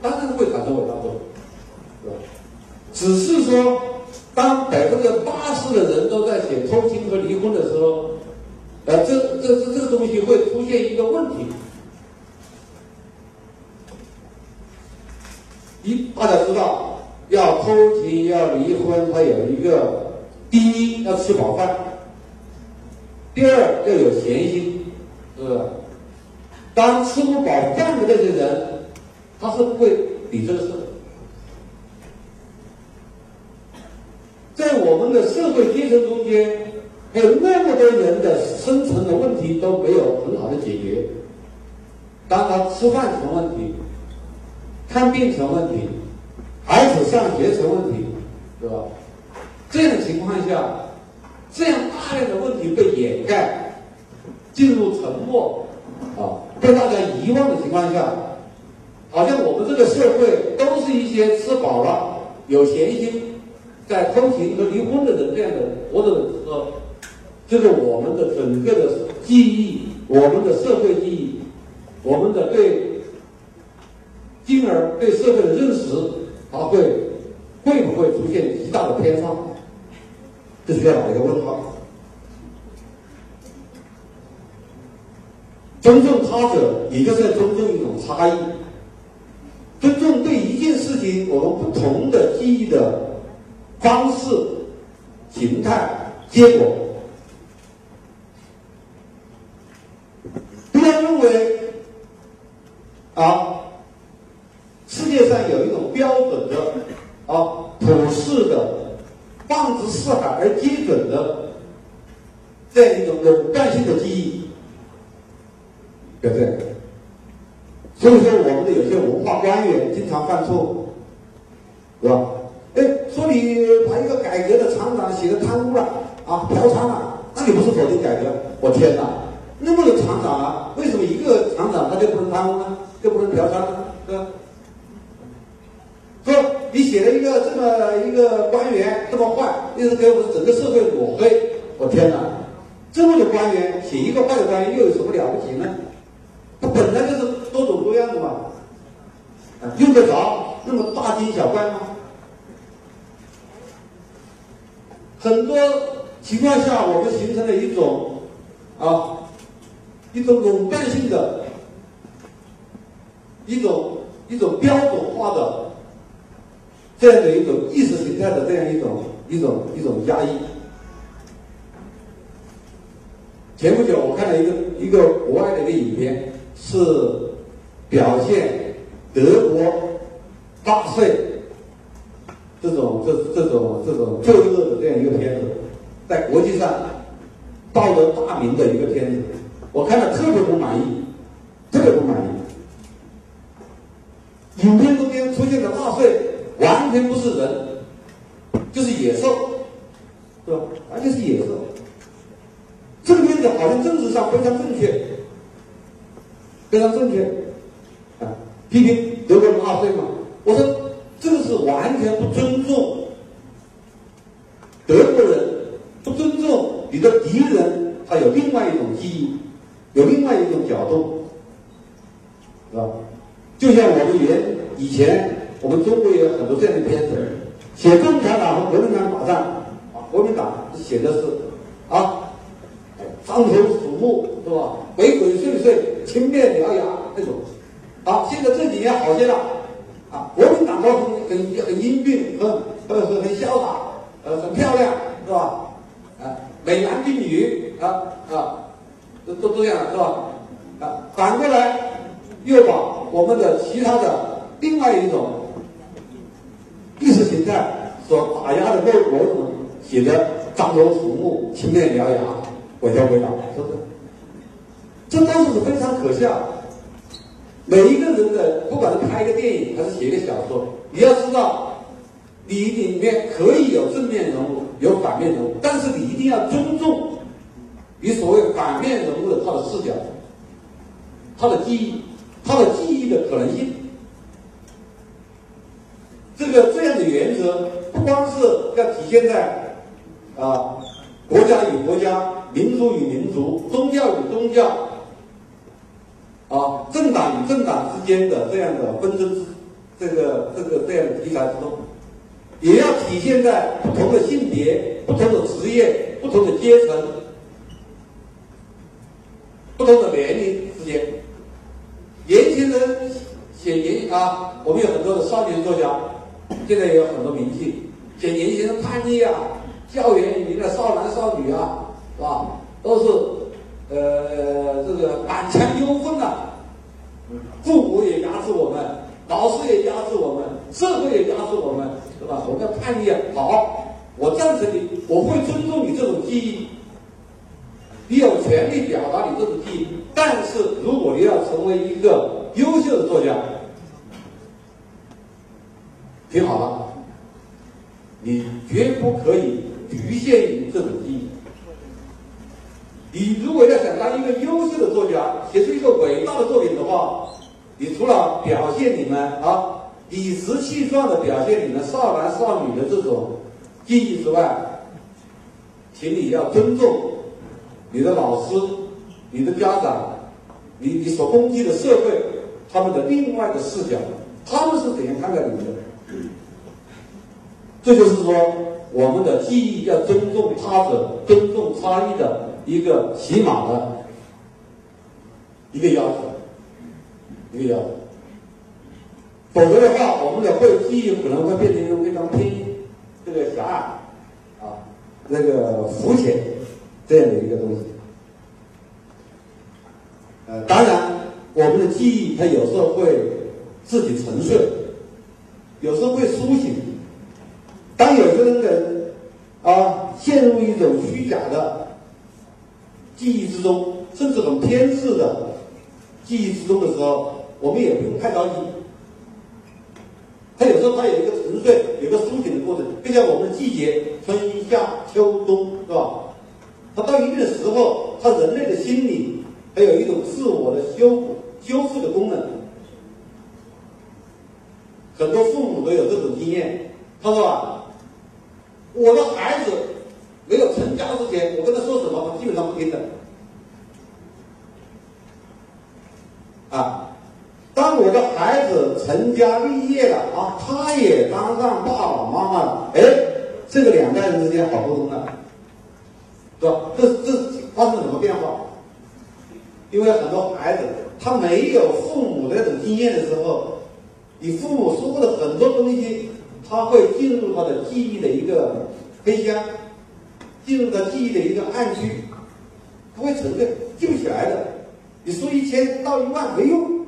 当然会产生伟大作品，是吧？只是说，当百分之八十的人都在写偷情和离婚的时候。呃，这这这这个东西会出现一个问题。一大家知道，要偷情要离婚，它有一个：第一要吃饱饭，第二要有闲心，是不是？当吃不饱饭的那些人，他是不会理这个事的。在我们的社会阶层中间。还有那么多人的生存的问题都没有很好的解决，当他吃饭成问题，看病成问题，孩子上学成问题，对吧？这样的情况下，这样大量的问题被掩盖，进入沉默，啊，被大家遗忘的情况下，好像我们这个社会都是一些吃饱了、有闲心，在偷情和离婚的人这样的活着的时候。这个我们的整个的记忆，我们的社会记忆，我们的对，进而对社会的认识，它会会不会出现极大的偏差？这是要打一个问号。尊重他者，也就是在尊重一种差异，尊重对一件事情我们不同的记忆的方式、形态、结果。不要认为啊，世界上有一种标准的啊普世的放之四海而皆准的这样一种垄断性的记忆，对不对？所以说，我们的有些文化官员经常犯错，是吧？哎，说你把一个改革的厂长写的贪污了啊，嫖娼了，那你不是否定改革？我天哪！那么多厂长啊，为什么一个厂长他就不能贪污呢？就不能嫖娼呢？是吧？说你写了一个这么一个官员这么坏，又是给我们整个社会抹黑，我天哪！这么多官员写一个坏的官员又有什么了不起呢？他本来就是多种多样的嘛，用得着那么大惊小怪吗？很多情况下，我们形成了一种啊，一种垄断性的、一种一种标准化的这样的一种意识形态的这样一种一种一种压抑。前不久，我看了一个一个国外的一个影片，是表现德国纳粹这种这这种这种罪恶的这样一个片子，在国际上报得大名的一个片子，我看了特别不满意，特别不满意。影片中间出现的纳粹完全不是人，就是野兽，是吧？完全是野兽。这个片子好像政治上非常正确，非常正确，啊，批评德国人纳粹嘛。我说这个是完全不尊重德国人，不尊重你的敌人，他有另外一种记忆，有另外一种角度，是吧？就像我们原以前，我们中国也有很多这样的片子，写共产党和国民党打仗，啊，国民党写的是啊。獐头鼠目是吧？鬼鬼祟祟、青面獠牙那种。好，现在这几年好些了。啊，国民党都很很很英俊，很很很很潇洒，呃，很漂亮，是吧？啊，美男美女啊啊，都都这样是吧？啊，反过来又把我们的其他的另外一种意识形态所打压的内容写的张头鼠目、青面獠牙。我教回答，是不是？这都是非常可笑。每一个人的，不管是拍一个电影还是写一个小说，你要知道，你里面可以有正面人物，有反面人物，但是你一定要尊重你所谓反面人物的他的视角、他的记忆、他的记忆的可能性。这个这样的原则，不光是要体现在啊国家与国家。民族与民族、宗教与宗教，啊，政党与政党之间的这样的纷争之，这个这个这样的题材之中，也要体现在不同的性别、不同的职业、不同的阶层、不同的年龄之间。年轻人写年啊，我们有很多的少年作家，现在也有很多名气，写年轻人叛逆啊，校园里面的少男少女啊。是吧？都是，呃，这个满腔忧愤呐，父母也压制我们，老师也压制我们，社会也压制我们，是吧？我们要叛逆啊，好，我赞成你，我会尊重你这种记忆，你有权利表达你这种记忆，但是如果你要成为一个优秀的作家，听好了，你绝不可以局限于这种记忆。你如果要想当一个优秀的作家，写出一个伟大的作品的话，你除了表现你们啊理直气壮的表现你们少男少女的这种记忆之外，请你要尊重你的老师、你的家长、你你所攻击的社会他们的另外的视角，他们是怎样看待你的？这就是说，我们的记忆要尊重他者，尊重差异的。一个起码的一个要求，一个要求，否则的话，我们的会记忆可能会变成一个非常偏、这个狭隘啊、那个肤浅这样的一个东西。呃，当然，我们的记忆它有时候会自己沉睡，有时候会苏醒。当有些人啊陷入一种虚假的。记忆之中，甚至很偏执的记忆之中的时候，我们也不用太着急。它有时候它有一个沉睡、有一个苏醒的过程，就像我们的季节，春夏秋冬，是吧？他到一定的时候，他人类的心理还有一种自我的修复、修复的功能。很多父母都有这种经验，他说：“啊，我的孩子没有成家之前，我跟他说什么，他基本上不听的。啊，当我的孩子成家立业了啊，他也当上爸爸妈妈了，哎，这个两代人之间好沟通了，是吧？这这发生了什么变化？因为很多孩子他没有父母的那种经验的时候，你父母说过的很多东西，他会进入他的记忆的一个黑箱，进入他记忆的一个暗区，他会沉睡，记不起来的。你说一千到一万没用，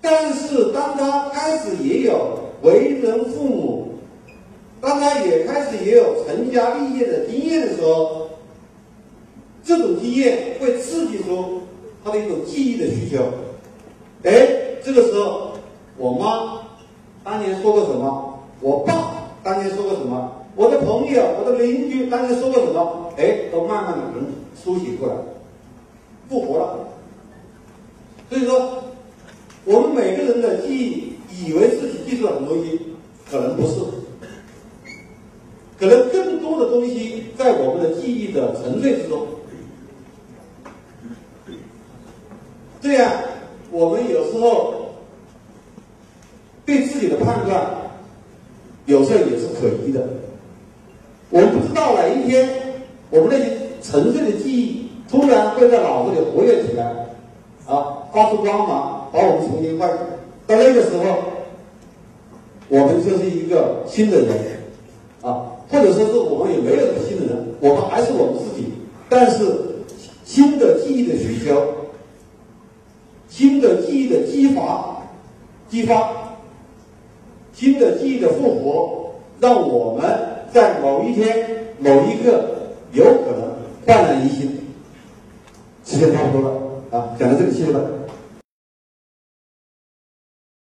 但是当他开始也有为人父母，当他也开始也有成家立业的经验的时候，这种经验会刺激出他的一种记忆的需求。哎，这个时候，我妈当年说过什么？我爸当年说过什么？我的朋友、我的邻居当年说过什么？哎，都慢慢的能苏醒过来。复活了，所以说，我们每个人的记忆，以为自己记住了很多东西，可能不是，可能更多的东西在我们的记忆的沉睡之中。这样，我们有时候对自己的判断，有时候也是可疑的。我们不知道哪一天，我们那些沉睡的记忆。突然会在脑子里活跃起来，啊，发出光芒，把我们重新唤醒。到那个时候，我们就是一个新的人，或者说是我们也没有新的人，我们还是我们自己。但是新的记忆的需求，新的记忆的激发、激发，新的记忆的复活，让我们在某一天、某一刻有可能焕然一新。时间差不多了啊，讲到这里，谢谢大家。